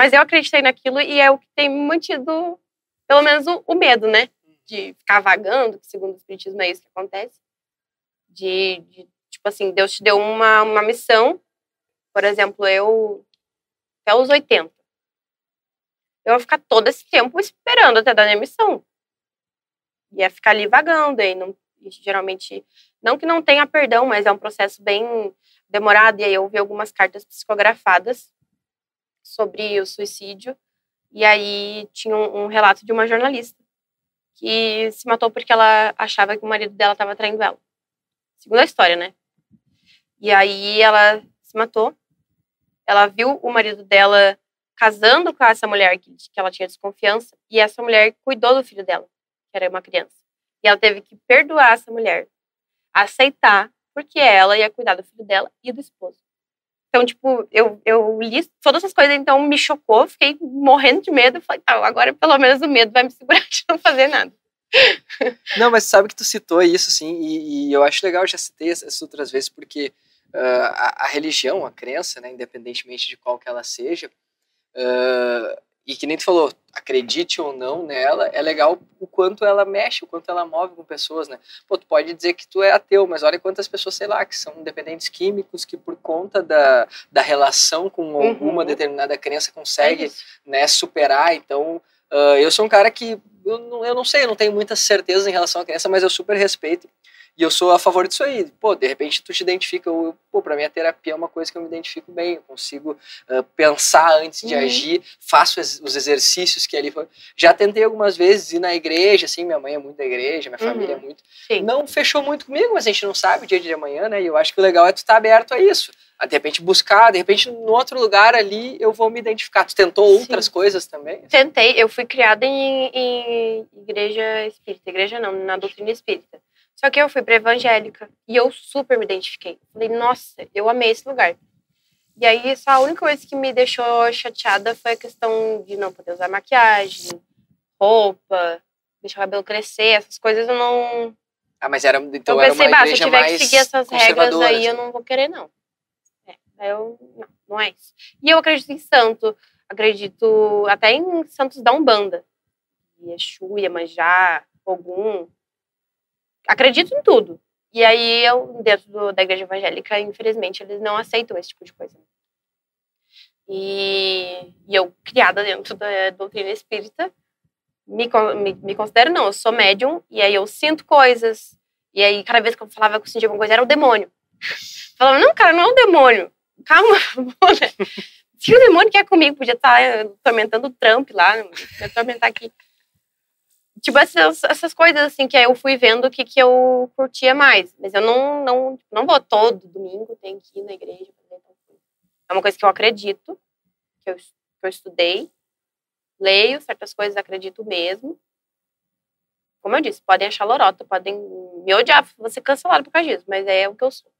Mas eu acreditei naquilo e é o que tem mantido, pelo menos, o, o medo, né? De ficar vagando, que segundo o Espiritismo é isso que acontece. De, de Tipo assim, Deus te deu uma, uma missão, por exemplo, eu até os 80. Eu ia ficar todo esse tempo esperando até dar minha missão. Ia ficar ali vagando, aí não, geralmente, não que não tenha perdão, mas é um processo bem demorado, e aí eu vi algumas cartas psicografadas sobre o suicídio, e aí tinha um, um relato de uma jornalista que se matou porque ela achava que o marido dela estava traindo ela. Segundo a história, né? E aí ela se matou. Ela viu o marido dela casando com essa mulher que, que ela tinha desconfiança, e essa mulher cuidou do filho dela, que era uma criança. E ela teve que perdoar essa mulher, aceitar, porque ela ia cuidar do filho dela e do esposo. Então, tipo, eu, eu li todas essas coisas, então me chocou, fiquei morrendo de medo. Falei, tá, agora pelo menos o medo vai me segurar de não fazer nada. Não, mas sabe que tu citou isso, sim, e, e eu acho legal, já citei essas outras vezes, porque uh, a, a, religião, a crença, né, independentemente de qual que ela seja, uh, e que nem tu falou, acredite ou não nela, é legal o quanto ela mexe, o quanto ela move com pessoas, né? Pô, tu pode dizer que tu é ateu, mas olha quantas pessoas, sei lá, que são dependentes químicos, que por conta da, da relação com uhum. alguma determinada crença consegue, é né, superar. Então, uh, eu sou um cara que, eu não, eu não sei, eu não tenho muita certeza em relação à crença, mas eu super respeito E eu sou a favor disso aí. Pô, de repente tu te identifica, eu, pô, pra mim a terapia é uma coisa que eu me identifico bem, eu consigo uh, pensar antes de uhum. agir, faço os exercícios que ali foi. Já tentei algumas vezes ir na igreja, assim, minha mãe é muito da igreja, minha uhum. família é muito. Sim. Não fechou muito comigo, mas a gente não sabe o dia de amanhã, né? E eu acho que o legal é tu estar tá aberto a isso. A de repente buscar, de repente no outro lugar ali eu vou me identificar. Tu tentou outras Sim. coisas também? Tentei, eu fui criada em, em igreja espírita, igreja não, na doutrina espírita. Só que eu fui para evangélica e eu super me identifiquei. Falei, nossa, eu amei esse lugar. E aí, só a única coisa que me deixou chateada foi a questão de não poder usar maquiagem, roupa, deixar o cabelo crescer, essas coisas eu não. Ah, mas era, então eu pensei, era uma igreja se eu tiver que seguir essas regras aí, assim. eu não vou querer, não. É, eu, não, não é isso. E eu acredito em santo, acredito até em santos da Umbanda. Exu, Iemanjá, Ogum, acredito em tudo. E aí, eu, dentro do, da igreja evangélica, infelizmente, eles não aceitam esse tipo de coisa. E, e eu, criada dentro da doutrina espírita, me, me, me, considero, não, eu sou médium, e aí eu sinto coisas. E aí, cada vez que eu falava que eu sentia alguma coisa, era o demônio. Falava, não, cara, não é um demônio. Calma, né? Se o demônio quer comigo, podia estar atormentando o Trump lá, me atormentar aqui. Tipo, essas, essas coisas, assim, que eu fui vendo o que, que eu curtia mais. Mas eu não, não, não vou todo domingo, tenho que ir na igreja. É uma coisa que eu acredito, que eu, que eu estudei, leio certas coisas, acredito mesmo. Como eu disse, podem achar lorota, podem me odiar, você cancelado por causa disso, mas é o que eu sou.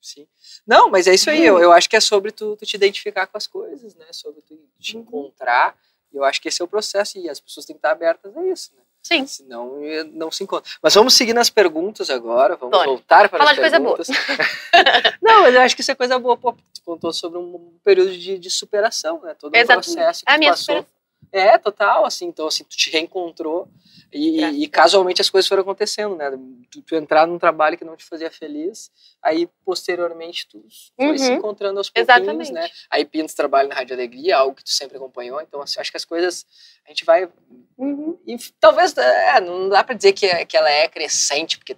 Sim. Não, mas é isso aí. Eu, eu acho que é sobre tu, tu te identificar com as coisas, né? Sobre tu te uhum. encontrar eu acho que esse é o processo e as pessoas têm que estar abertas a isso, né? Sim. Senão não se encontra. Mas vamos seguir nas perguntas agora, vamos Dói. voltar para Fala as de perguntas. coisa boa. não, mas eu acho que isso é coisa boa. Pô, tu contou sobre um período de, de superação, né? Todo o processo que a tu minha passou. Superação. É, total, assim, então assim, tu te reencontrou e, e, casualmente as coisas foram acontecendo, né? Tu, tu, entrar num trabalho que não te fazia feliz, aí posteriormente tu foi uhum. se encontrando aos pouquinhos, Exatamente. né? Aí Pintos trabalha na Rádio Alegria, algo que tu sempre acompanhou, então assim, acho que as coisas a gente vai uhum. e, talvez é, não dá para dizer que, é, que ela é crescente, porque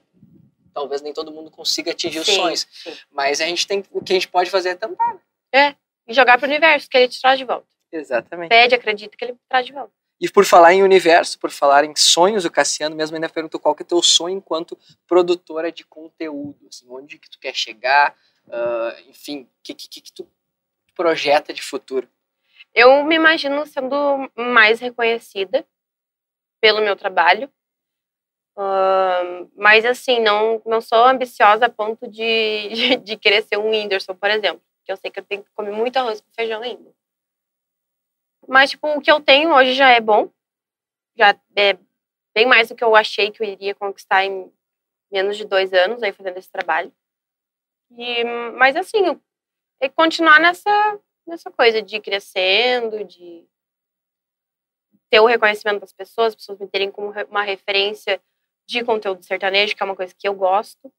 talvez nem todo mundo consiga atingir sim, os sonhos, sim. mas a gente tem o que a gente pode fazer é tentar. É, e jogar para o universo que ele te traz de volta. Exatamente. Pede, acredita que ele traz de volta. E por falar em universo, por falar em sonhos, o Cassiano mesmo ainda perguntou qual que é o teu sonho enquanto produtora de conteúdo, assim, onde que tu quer chegar, uh, enfim, o que, que, que tu projeta de futuro? Eu me imagino sendo mais reconhecida pelo meu trabalho, uh, mas assim, não, não sou ambiciosa a ponto de, de, de querer ser um Whindersson, por exemplo, que eu sei que eu tenho que comer muito arroz com feijão ainda. Mas, tipo, o que eu tenho hoje já é bom. Já é bem mais do que eu achei que eu iria conquistar em menos de dois anos aí fazendo esse trabalho. E, mas, assim, é continuar nessa, nessa coisa de ir crescendo, de ter o reconhecimento das pessoas, as pessoas me terem como uma referência de conteúdo sertanejo, que é uma coisa que eu gosto.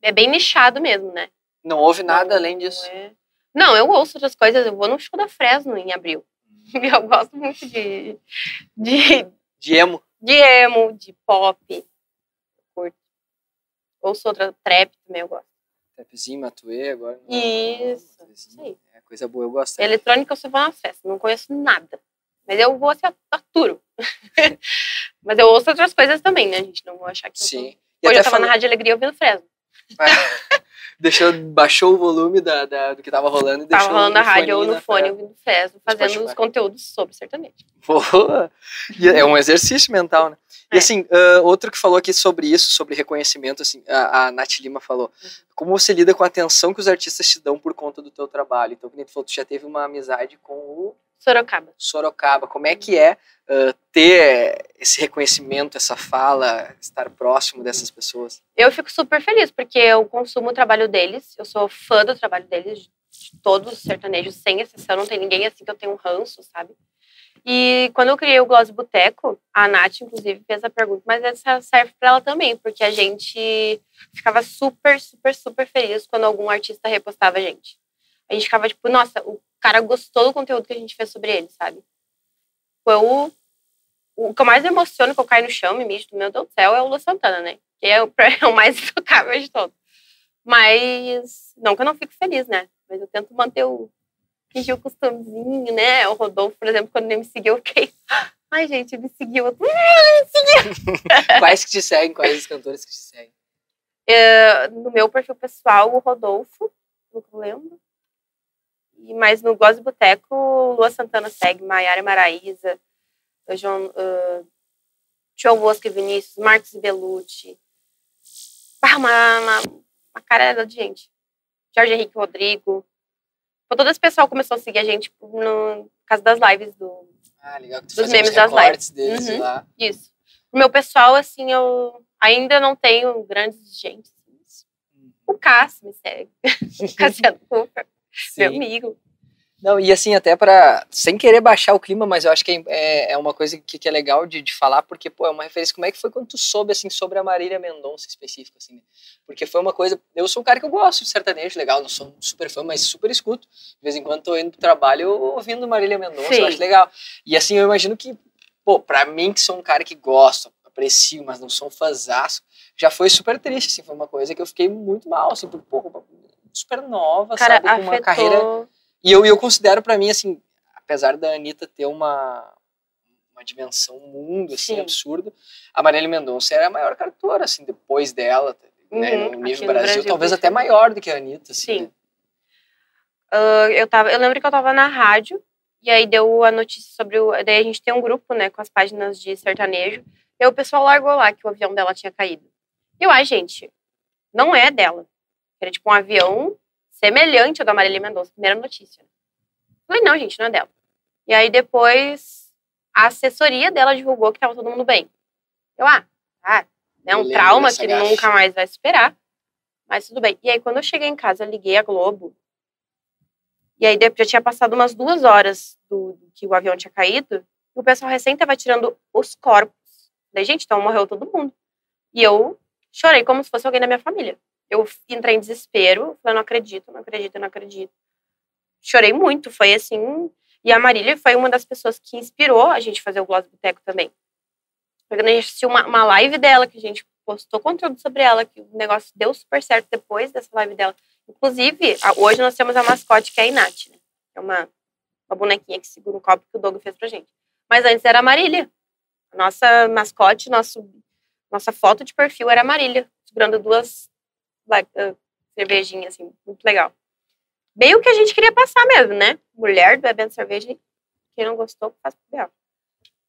É bem nichado mesmo, né? Não houve nada além disso. É... Não, eu ouço outras coisas. Eu vou no show da Fresno em abril. Eu gosto muito de. De, de emo. De emo, de pop. Curto. Ouço outra trap também, eu gosto. Trapzinho, Matuê agora. Isso. aí. É coisa boa, eu gosto. Eletrônica eu só vou na festa, não conheço nada. Mas eu vou assim, aturo. Mas eu ouço outras coisas também, né, gente? Não vou achar que Sim. eu tô... Hoje eu tava na Rádio Alegria ouvindo Fresno. deixou, baixou o volume da, da, do que tava rolando e tava deixou rolando a rádio ou no fone ouvindo Fresno, fazendo os conteúdos sobre sertanejo. Boa! é um exercício mental, né? E é. assim, uh, outro que falou aqui sobre isso, sobre reconhecimento, assim, a, a Nath Lima falou, uhum. como você lida com a atenção que os artistas te dão por conta do teu trabalho? Então, como tu falou, tu já teve uma amizade com o Sorocaba. Sorocaba. Como é que é uh, ter esse reconhecimento, essa fala, estar próximo dessas pessoas? Eu fico super feliz, porque eu consumo o trabalho deles, eu sou fã do trabalho deles, de todos os sertanejos, sem exceção, não tem ninguém assim que eu tenho um ranço, sabe? E quando eu criei o Gloss Boteco, a Nath, inclusive, fez a pergunta, mas essa serve para ela também, porque a gente ficava super, super, super feliz quando algum artista repostava a gente. A gente ficava tipo, nossa, o cara gostou do conteúdo que a gente fez sobre ele, sabe? Foi o, o que eu mais emociono, que eu caio no chão, me mijo, meu Deus do céu, é o Lu Santana, né? é o, é o mais intocável de todos. Mas, não que eu não fico feliz, né? Mas eu tento manter o, fingir o costumezinho, né? O Rodolfo, por exemplo, quando ele me seguiu, eu fiquei, ai gente, me seguiu. Eu, me seguiu. quais que te seguem? Quais os cantores que te seguem? É, no meu perfil pessoal, o Rodolfo, não lembro. E, mas no Gosto Boteco, Lua Santana segue, Maiara Maraíza, João, uh, João Bosco e Vinícius, Marcos Belucci. Ah, uma, uma, uma cara de gente. Jorge Henrique Rodrigo. Então, todo esse pessoal começou a seguir a gente no caso das lives do, ah, legal, que tu dos memes das lives. Deles uhum, lá. Isso. O meu pessoal, assim, eu ainda não tenho grandes gente. Uhum. O Cássio me segue. Cassiano Cooper, meu amigo. Não, e assim, até para sem querer baixar o clima, mas eu acho que é, é, é uma coisa que, que, é legal de, de falar, porque, pô, é uma referência. Como é que foi quando tu soube, assim, sobre a Marília Mendonça específico, assim, né? Porque foi uma coisa. Eu sou um cara que eu gosto de sertanejo, legal, não sou um super fã, mas super escuto. De vez em quando tô indo pro trabalho ouvindo Marília Mendonça, Sim. eu acho legal. E assim, eu imagino que, pô, pra mim, que sou um cara que gosto, aprecio, mas não sou um fãzaço, já foi super triste, assim, foi uma coisa que eu fiquei muito mal, assim, porque, pô, super nova, cara, sabe, com uma carreira e eu, eu considero para mim, assim, apesar da Anitta ter uma, uma dimensão mundo, assim, Sim. absurdo, a Marielle Mendonça era a maior cantora, assim, depois dela, né, uhum, no nível Brasil, Brasil, talvez até maior do que a Anitta, assim, Sim. Né? Uh, eu, tava, eu lembro que eu tava na rádio, e aí deu a notícia sobre o... Daí a gente tem um grupo, né, com as páginas de sertanejo, e o pessoal largou lá que o avião dela tinha caído. E eu, ai, gente, não é dela. Era tipo um avião semelhante ao da Marília Mendonça, primeira notícia. Falei, não, gente, não é dela. E aí depois a assessoria dela divulgou que tava todo mundo bem. Eu, ah, ah é um trauma que gacha. nunca mais vai superar. Mas tudo bem. E aí, quando eu cheguei em casa, liguei a Globo. E aí, já tinha passado umas duas horas do, que o avião tinha caído. E o pessoal recém tava tirando os corpos. Falei, gente, então morreu todo mundo. E eu chorei como se fosse alguém da minha família eu entrei em desespero, falei, não acredito, não acredito, não acredito. Chorei muito, foi assim. E a Marília foi uma das pessoas que inspirou a gente fazer o Gloss Boteco também. Porque a gente assistiu uma, uma live dela, que a gente postou conteúdo sobre ela, que o negócio deu super certo depois dessa live dela. Inclusive, hoje nós temos a mascote, que é a Inat, né? É uma, uma bonequinha que segura um copo que o Doug fez pra gente. Mas antes era a Marília. A nossa mascote, nosso, nossa foto de perfil era a Marília, segurando duas cervejinha, assim, muito legal. Bem o que a gente queria passar mesmo, né? Mulher bebendo cerveja, quem não gostou, faz pro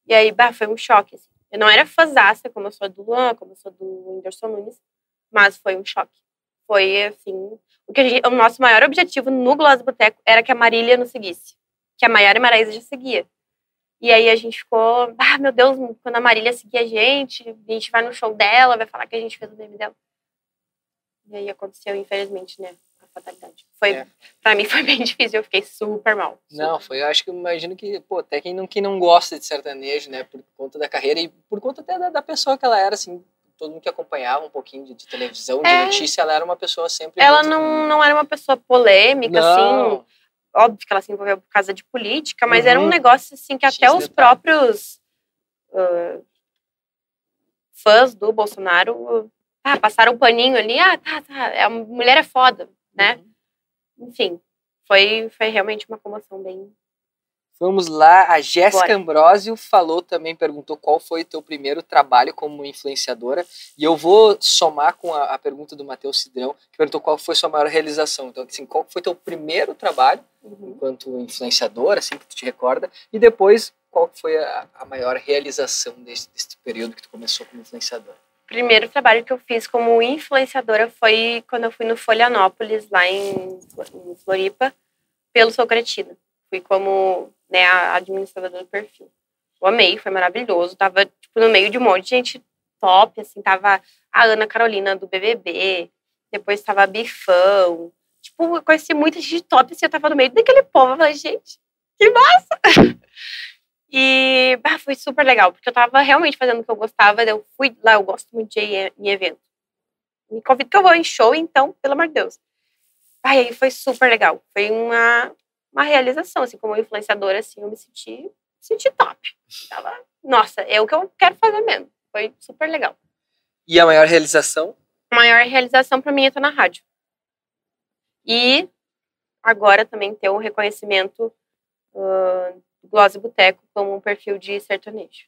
E aí, bah, foi um choque, assim. Eu não era fãzaça, como eu sou do Luan, como eu sou do Whindersson Nunes, mas foi um choque. Foi, assim, o, que gente, o nosso maior objetivo no Gloss Boteco era que a Marília nos seguisse. Que a Maiara Maraísa já seguia. E aí a gente ficou, ah, meu Deus, quando a Marília seguir a gente, a gente vai no show dela, vai falar que a gente fez o meme dela. E aí aconteceu, infelizmente, né? A fatalidade. Foi, é. Pra mim foi bem difícil, eu fiquei super mal. Super. Não, foi, eu acho que eu imagino que, pô, até quem não, quem não gosta de sertanejo, né? Por conta da carreira e por conta até da, da pessoa que ela era, assim, todo mundo que acompanhava um pouquinho de, de televisão, de é. notícia, ela era uma pessoa sempre. Ela muito... não, não era uma pessoa polêmica, não. assim. Óbvio que ela se envolveu por causa de política, mas uhum. era um uhum. negócio assim que até os próprios uh, fãs do Bolsonaro ah, passaram um paninho ali, ah, tá, tá, a mulher é foda, né? Uhum. Enfim, foi, foi realmente uma comoção bem. Vamos lá, a Jéssica Ambrosio falou também, perguntou qual foi o teu primeiro trabalho como influenciadora. E eu vou somar com a, a pergunta do Matheus Cidrão, que perguntou qual foi sua maior realização. Então, assim, qual foi teu primeiro trabalho uhum. enquanto influenciadora, assim que tu te recorda, e depois qual foi a, a maior realização desse, desse período que tu começou como influenciadora? Primeiro trabalho que eu fiz como influenciadora foi quando eu fui no Folianópolis, lá em, Floripa, pelo Sou Cretina. Fui como né, a administradora do perfil. Eu amei, foi maravilhoso. Tava tipo, no meio de um monte de gente top, assim, tava a Ana Carolina do BBB, depois tava a Bifão. Tipo, eu conheci muita gente top, assim, eu tava no meio daquele povo. Eu falei, gente, que massa! E bah, foi super legal, porque eu tava realmente fazendo o que eu gostava. Eu fui lá, eu gosto muito de ir em evento. Me convido que eu vou em show, então, pelo amor de Deus. Ai, aí foi super legal. Foi uma, uma realização, assim, como influenciadora, assim, eu me senti, me senti top. Tava, nossa, é o que eu quero fazer mesmo. Foi super legal. E a maior realização? A maior realização para mim é estar na rádio. E agora também ter um reconhecimento uh, do Gloss Boteco como um perfil de sertanejo.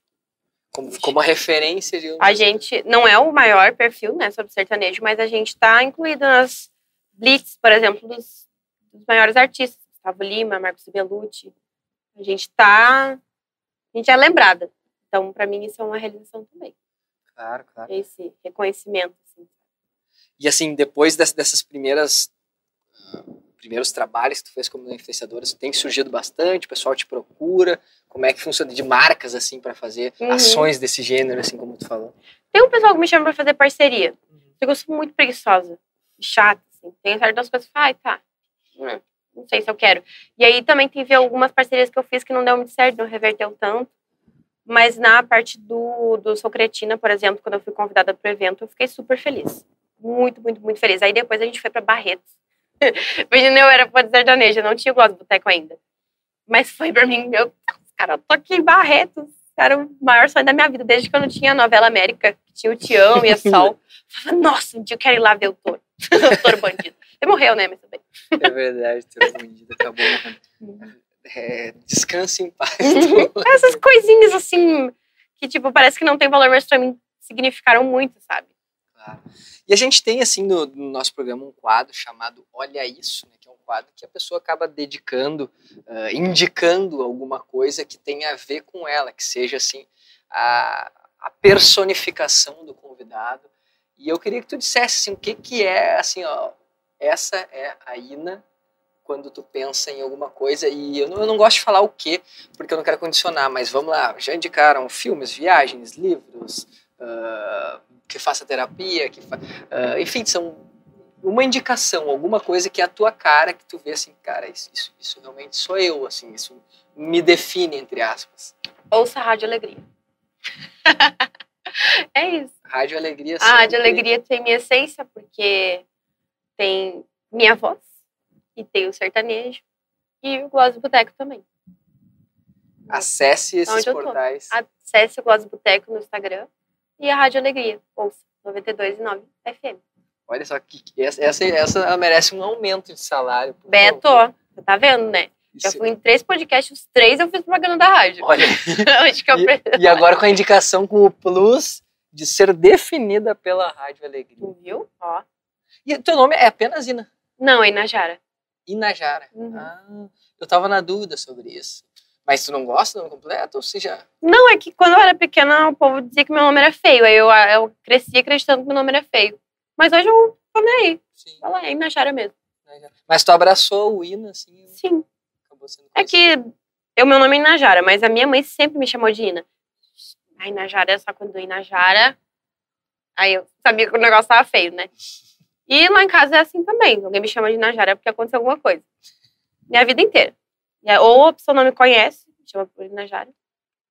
Como, como a referência de. A gente não é o maior perfil né, sobre sertanejo, mas a gente está incluído nas blitz, por exemplo, dos, dos maiores artistas. Gustavo Lima, Marcos Bellucci. A gente está. A gente é lembrada. Então, para mim, isso é uma realização também. Claro, claro. Esse reconhecimento. Assim. E assim, depois dessas primeiras uh, primeiros trabalhos que tu fez como influenciadora, tem surgido bastante, o pessoal te procura, como é que funciona de marcas assim para fazer uhum. ações desse gênero assim como tu falou? Tem um pessoal que me chama para fazer parceria. Uhum. Eu sou muito preguiçosa, chata assim. Tem certas coisas que ai, tá. Hum, não sei se eu quero. E aí também teve algumas parcerias que eu fiz que não deu muito certo, não reverteu tanto. Mas na parte do, do Sou Cretina, por exemplo, quando eu fui convidada para o evento, eu fiquei super feliz. Muito, muito, muito feliz. Aí depois a gente foi para Barretos. Imagina, eu era fã de sertaneja, não tinha gosto do boteco ainda. Mas foi pra mim, meu cara, eu tô aqui em Barretos. Era o maior sonho da minha vida, desde que eu não tinha a novela América, que tinha o Tião e a Sol. Eu falava, nossa, um dia eu quero ir lá ver o touro. o touro bandido. Ele morreu, né? Mas também. É verdade, o touro bandido acabou morrendo. É, descanse em paz. Uhum. Essas coisinhas assim, que tipo, parece que não tem valor, mas pra mim significaram muito, sabe? E a gente tem, assim, no, no nosso programa um quadro chamado Olha Isso, né, que é um quadro que a pessoa acaba dedicando, uh, indicando alguma coisa que tenha a ver com ela, que seja, assim, a, a personificação do convidado. E eu queria que tu dissesse, assim, o que que é, assim, ó, essa é a Ina quando tu pensa em alguma coisa, e eu não, eu não gosto de falar o que, porque eu não quero condicionar, mas vamos lá, já indicaram filmes, viagens, livros, uh, que faça terapia, que fa... uh, enfim, são uma indicação, alguma coisa que é a tua cara, que tu vê assim, cara, isso, isso, isso realmente sou eu, assim, isso me define, entre aspas. Ouça a Rádio Alegria. é isso. Rádio Alegria. A Rádio Alegria tem minha essência, porque tem minha voz, e tem o sertanejo, e o Gloss Boteco também. Acesse esses portais. Acesse o Gloss Boteco no Instagram e a Rádio Alegria, ouça, 92,9 FM. Olha só, que, essa, essa, essa merece um aumento de salário. Beto, você tá vendo, né? Já fui em três podcasts, os três eu fiz propaganda da rádio. Olha, Acho que eu... e, e agora com a indicação com o plus de ser definida pela Rádio Alegria. Tu viu? Ó. E teu nome é apenas Ina? Não, é Inajara. Inajara. Uhum. Ah, eu tava na dúvida sobre isso. Mas tu não gosta do nome completo ou você já... Não, é que quando eu era pequena o povo dizia que meu nome era feio. Aí eu, eu cresci acreditando que meu nome era feio. Mas hoje eu tô nem aí. Sim. Fala, é Inajara mesmo. Mas tu abraçou o Ina, assim? Sim. é que o meu nome é Inajara, mas a minha mãe sempre me chamou de Ina. A Inajara é só quando Inajara... Aí eu sabia que o negócio tava feio, né? E lá em casa é assim também. Alguém me chama de Inajara porque aconteceu alguma coisa. Minha vida inteira. É, ou a pessoa não me conhece, chama por Inajara.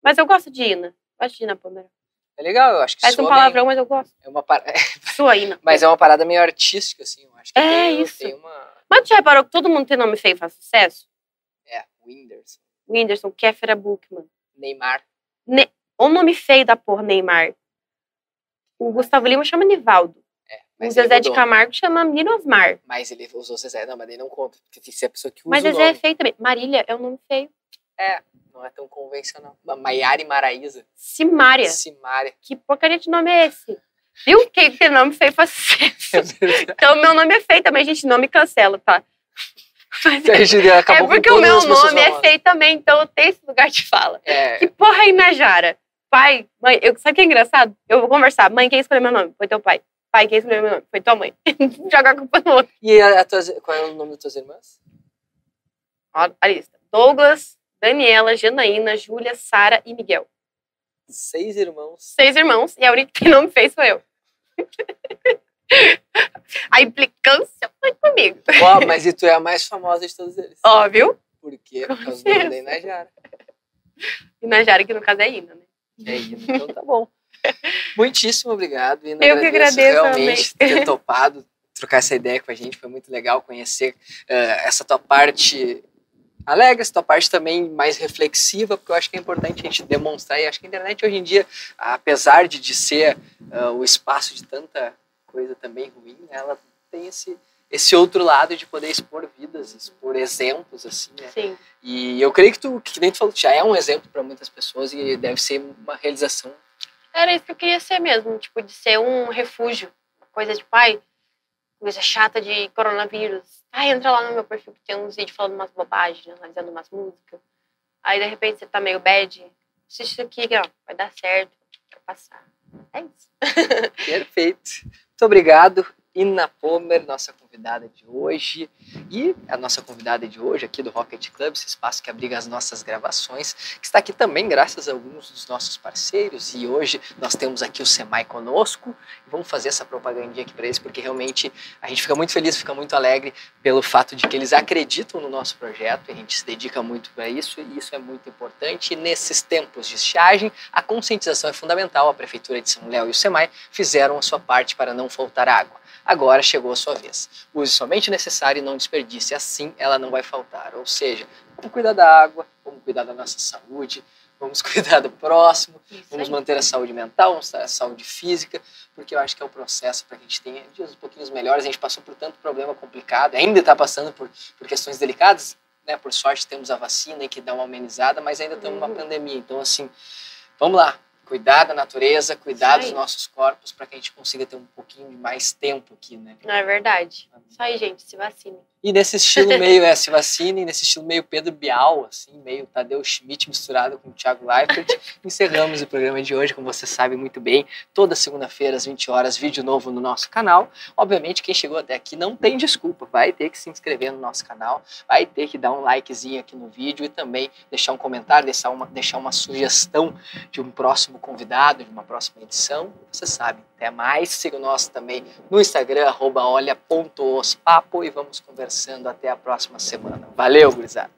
Mas eu gosto de Ina. Gosto de Ina Palmeira. É legal, eu acho que Parece um palavrão, bem. mas eu gosto. É uma par... Sua Ina. mas é uma parada meio artística, assim. Eu acho que é tem, isso. Tem uma... Mas tu já reparou que todo mundo tem nome feio e faz sucesso? É, Whindersson. Whindersson, Kéfera Bookman. Neymar. Ne... O nome feio da porra, Neymar. O Gustavo Lima chama Nivaldo. Mas o Zezé de Camargo chama Minosmar. Mas ele usou Zezé, não, mas ele não conta, porque tem que ser a pessoa que usa Mas o Zezé nome. é feio também. Marília é um nome feio. É, não é tão convencional. Maiara e Maraísa. Simária. Simária. Que porcaria de nome é esse? Viu? Quem tem nome feio faz sucesso. É então, meu nome é feio também, gente. Não me cancela, tá? Mas, é porque o meu nome é feio também, então eu tenho esse lugar de fala. É. Que porra aí na Jara? Pai, mãe, eu, sabe o que é engraçado? Eu vou conversar. Mãe, quem escolheu meu nome? Foi teu pai. Pai, quem escolheu meu nome? Foi tua mãe. Joga a culpa no outro. E a, a tuas, qual é o nome das tuas irmãs? Ó, a lista. Douglas, Daniela, Janaína, Júlia, Sara e Miguel. Seis irmãos. Seis irmãos. E a única que não me fez foi eu. a implicância foi comigo. Ó, mas e tu é a mais famosa de todos eles. Óbvio. Por quê? Por causa do nome da Inajara. Inajara, que no caso é Ina, né? É Ina, então tá bom. Muitíssimo obrigado. Ina, Eu que agradeço realmente ter topado trocar essa ideia com a gente. Foi muito legal conhecer uh, essa tua parte alegre, essa tua parte também mais reflexiva, porque eu acho que é importante a gente demonstrar, e acho que a internet hoje em dia, apesar de, de ser uh, o espaço de tanta coisa também ruim, ela tem esse, esse outro lado de poder expor vidas, expor exemplos, assim, né? Sim. E eu creio que tu, que nem tu falou, já é um exemplo para muitas pessoas e deve ser uma realização. Era isso que eu queria ser mesmo, tipo, de ser um refúgio. Coisa de pai, coisa chata de coronavírus. Ah, entra lá no meu perfil que tem uns vídeos falando umas bobagens, analisando umas músicas. Aí, de repente, você tá meio bad. Assiste isso aqui, ó, vai dar certo, vai passar. É isso. Perfeito. Muito obrigado. Ina Pomer, nossa convidada de hoje. E a nossa convidada de hoje aqui do Rocket Club, esse espaço que abriga as nossas gravações, que está aqui também graças a alguns dos nossos parceiros. E hoje nós temos aqui o Semai conosco. Vamos fazer essa propagandinha aqui para eles, porque realmente a gente fica muito feliz, fica muito alegre pelo fato de que eles acreditam no nosso projeto. A gente se dedica muito para isso e isso é muito importante. E nesses tempos de estiagem, a conscientização é fundamental. A Prefeitura de São Léo e o Semai fizeram a sua parte para não faltar água. Agora chegou a sua vez. Use somente o necessário e não desperdice, assim ela não vai faltar. Ou seja, vamos cuidar da água, vamos cuidar da nossa saúde, vamos cuidar do próximo, Isso vamos aí. manter a saúde mental, vamos ter a saúde física, porque eu acho que é o processo para que a gente tenha dias um pouquinho melhores. A gente passou por tanto problema complicado, ainda está passando por, por questões delicadas, né? Por sorte temos a vacina que dá uma amenizada, mas ainda estamos numa uhum. pandemia. Então, assim, vamos lá, cuidar da natureza, cuidar dos nossos corpos para que a gente consiga ter um pouquinho de mais tempo aqui, né? É verdade. Isso aí, gente, se vacine. E nesse estilo meio se vacine, nesse estilo meio Pedro Bial, assim, meio Tadeu Schmidt misturado com o Thiago Leifert, encerramos o programa de hoje, como você sabe muito bem, toda segunda-feira às 20 horas, vídeo novo no nosso canal. Obviamente, quem chegou até aqui não tem desculpa, vai ter que se inscrever no nosso canal, vai ter que dar um likezinho aqui no vídeo e também deixar um comentário, deixar uma, deixar uma sugestão de um próximo convidado, de uma próxima edição. Você sabe, até mais. Siga o nosso também no Instagram, olha.ospapo e vamos conversando até a próxima semana. Valeu, gurizada!